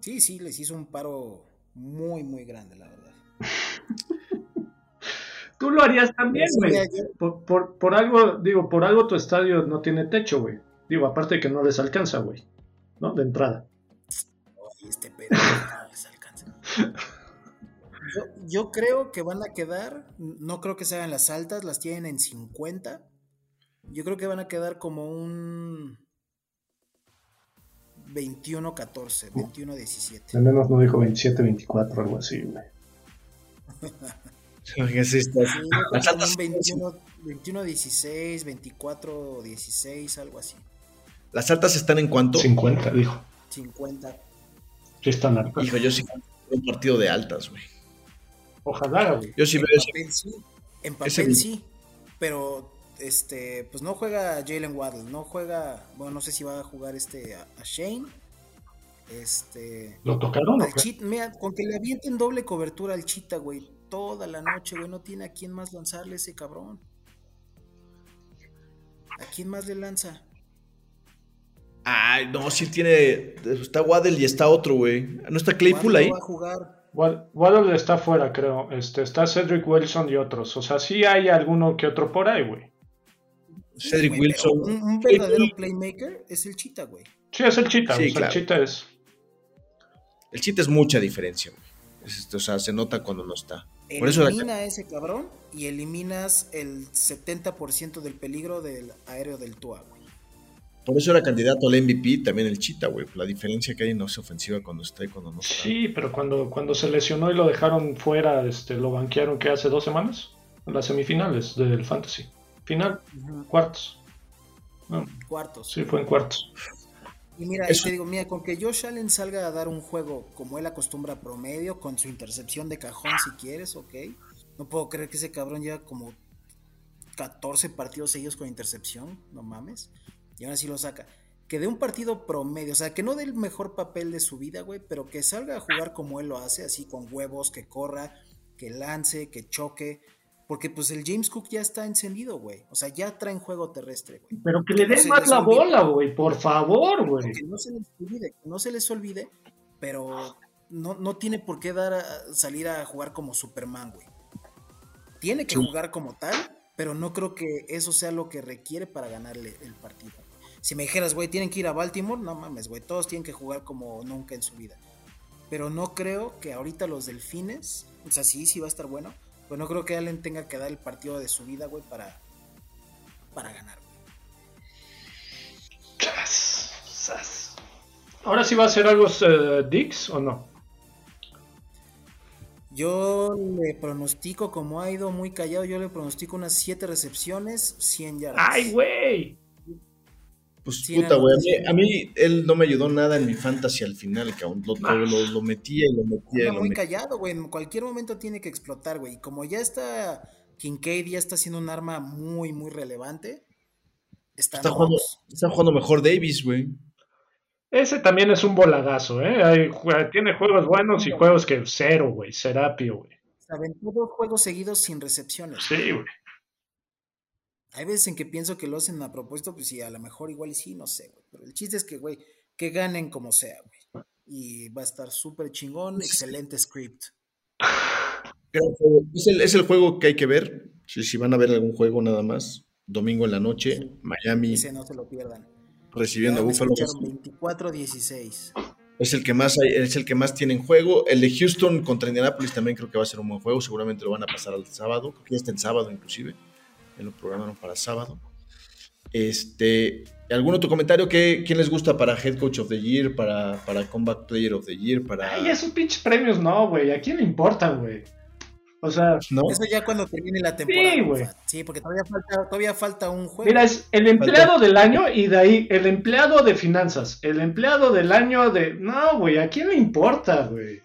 Sí, sí, les hizo un paro muy, muy grande, la verdad. (laughs) Tú lo harías también, güey. Por, por, por algo, digo, por algo tu estadio no tiene techo, güey. Digo, aparte de que no les alcanza, güey. ¿No? De entrada. Ay, este pedo no les alcanza. Yo, yo creo que van a quedar, no creo que se hagan las altas, las tienen en 50. Yo creo que van a quedar como un 21-14, 21-17. Al menos no dijo 27, 24, algo así, güey. (laughs) Sí, (laughs) altas un 21, 21-16, 24-16, algo así. ¿Las altas están en cuánto? 50, dijo. 50. Sí están altas. Hijo, yo sí un partido de altas, güey. Ojalá, güey. Yo sí En veo ese. papel sí, en ese- papel sí, pero este, pues no juega Jalen Waddle, no juega, bueno, no sé si va a jugar este a, a Shane. Este, ¿Lo tocaron al mira, con que le avienten doble cobertura al Chita, güey, toda la noche, güey, no tiene a quién más lanzarle ese cabrón. ¿A quién más le lanza? Ay, no, sí tiene. Está Waddle y está otro, güey. ¿No está Claypool ahí? no va a jugar. Wad- Waddle está fuera, creo. Este, está Cedric Wilson y otros. O sea, sí hay alguno que otro por ahí, güey. Cedric Wilson. Un, un verdadero playmaker es el Chita, güey. Sí, es el chita. Sí, o sea, claro. el chita es. El chiste es mucha diferencia, güey. Es, o sea, se nota cuando no está. Por eso la- Elimina a ese cabrón y eliminas el 70% del peligro del aéreo del Tua, güey. Por eso era candidato al MVP también el Chita, güey. La diferencia que hay en esa ofensiva cuando está y cuando no está. Sí, pero cuando, cuando se lesionó y lo dejaron fuera, este, lo banquearon que hace dos semanas. En las semifinales del Fantasy. Final, cuartos. No, Cuartos. sí, fue en cuartos. Y mira, Eso- y te digo, mira, con que Josh Allen salga a dar un juego como él acostumbra promedio, con su intercepción de cajón si quieres, ok. No puedo creer que ese cabrón lleva como 14 partidos seguidos con intercepción, no mames. Y aún así lo saca. Que dé un partido promedio, o sea, que no dé el mejor papel de su vida, güey, pero que salga a jugar como él lo hace, así con huevos, que corra, que lance, que choque. Porque pues el James Cook ya está encendido, güey. O sea, ya traen juego terrestre, güey. Pero que le den más la olvide. bola, güey. Por favor, güey. que no se les olvide, que no se les olvide, pero no, no tiene por qué dar a- salir a jugar como Superman, güey. Tiene que Sí. jugar como tal, pero no creo que eso sea lo que requiere para ganarle el partido. Si me dijeras, güey, tienen que ir a Baltimore, no mames, güey, todos tienen que jugar como nunca en su vida. Pero no creo que ahorita los delfines, o sea, sí, sí va a estar bueno, pero no creo que Allen tenga que dar el partido de su vida, güey, para, para ganar. Sas, sas. Ahora sí va a ser algo eh, Dix o no? Yo le pronostico, como ha ido muy callado, yo le pronostico unas 7 recepciones, 100 yardas. ¡Ay, güey! Pues Sí, puta, güey. A mí, a mí él no me ayudó nada en mi fantasy al final, cabrón. Lo, lo, lo- lo metía y lo metía lo muy metía. callado, güey. En cualquier momento tiene que explotar, güey. Y como ya está. Kincaid ya está siendo un arma muy, muy relevante. Está, Está jugando, está jugando mejor Davis, güey. Ese también es un volagazo, ¿eh? Hay tiene juegos buenos y juegos que cero, güey. Serapio, güey. se aventó dos juegos seguidos sin recepciones. Sí, güey. Hay veces en que pienso que lo hacen a propósito, pues sí, a lo mejor igual y sí, no sé, güey. Pero el chiste es que, güey, que ganen como sea, güey. Y va a estar súper chingón, excelente script. Es el, es el juego que hay que ver. Si, si van a ver algún juego nada más, domingo en la noche, Miami Ese no se lo pierdan. recibiendo a Buffalo. escucharon 24-16. Es el que más hay- es el que más tiene en juego. El de Houston contra Indianapolis también creo que va a ser un buen juego. Seguramente lo van a pasar al sábado. Creo que ya está en sábado inclusive. Ya lo programaron para sábado. Este, ¿algún otro comentario? ¿Qué, ¿Quién les gusta para Head Coach of the Year, para, para Comeback Player of the Year, para Ay, esos pinches premios no, güey. ¿A quién le importan, güey? O sea, no? Eso ya cuando termine la temporada. güey. Fat. Sí, porque todavía falta, todavía falta un juego. mira, es el empleado del año y de ahí el empleado de finanzas. El empleado del año de. No, güey, ¿a quién le importa, güey?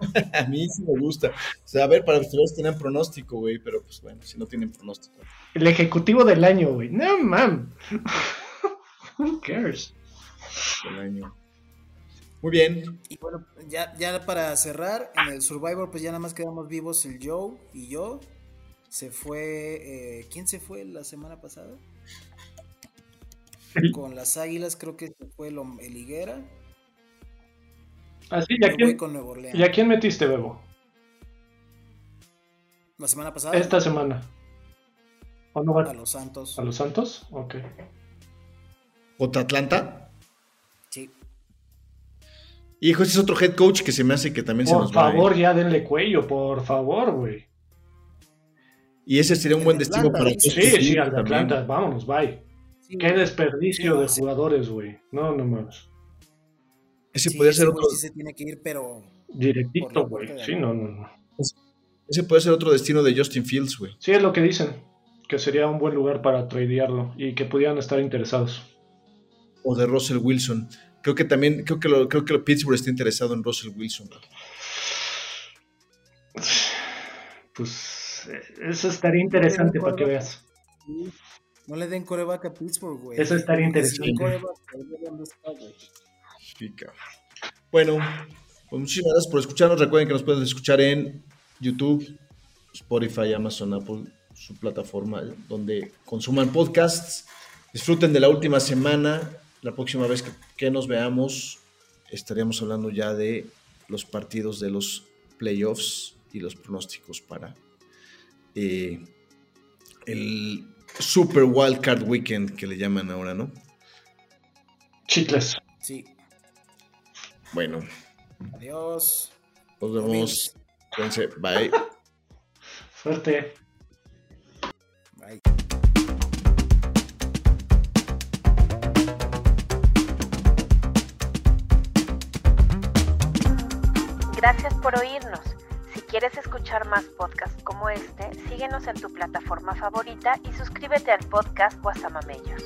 (laughs) A mí sí me gusta. O sea, a ver, para ustedes tienen pronóstico, güey, pero pues bueno, si no tienen pronóstico. El ejecutivo del año, güey. No, man. (laughs) Who cares? del año. Muy bien. Y bueno, ya, ya para cerrar, en el Survivor, pues ya nada más quedamos vivos el Joe y yo. Se fue. eh, ¿Quién se fue la semana pasada? Con las águilas, creo que se fue el, el Higuera. Así, ¿y Yo a voy quién, con Nuevo Orleans. ¿y a quién metiste, Bebo? La semana pasada. Esta semana. ¿O no va A los Santos. a los Santos? Ok. ¿Contra Atlanta? Sí. Hijo, ese es otro head coach que se me hace que también se Por nos va. ¿eh? favor, ya denle cuello, por favor, güey. Y ese sería un buen destino para dice. Sí, sí, Fields al de también. Atlanta, vámonos, bye. Sí, Qué desperdicio Sí, de sí. jugadores, güey. No, no más. Ese sí, podría ese ser otro, sí se tiene que ir, pero. Directito, güey. Sí, no, no, no. ese puede ser otro destino de Justin Fields, güey. Sí, es lo que dicen. Que sería un buen lugar para tradearlo y que pudieran estar interesados. O de Russell Wilson. Creo que también, creo que lo, creo que lo Pittsburgh está interesado en Russell Wilson. Pues eh, eso estaría interesante para que veas. No le den coreback a Pittsburgh, güey. Eso estaría interesante. Cabrón. Bueno, pues muchísimas gracias por escucharnos. Recuerden que nos pueden escuchar en YouTube, Spotify, Amazon, Apple, su plataforma donde consuman podcasts. Disfruten de la última semana. La próxima vez que, que nos veamos, estaríamos hablando ya de los partidos de los playoffs y los pronósticos para eh, el Super Wild Card Weekend que le llaman ahora, ¿no? Chicles. Sí. Bueno, Adiós. nos vemos. Cuídense. Bye. (laughs) Suerte. Bye. Gracias por oírnos. Si quieres escuchar más podcasts como este, síguenos en tu plataforma favorita y suscríbete al podcast Guasamamellos.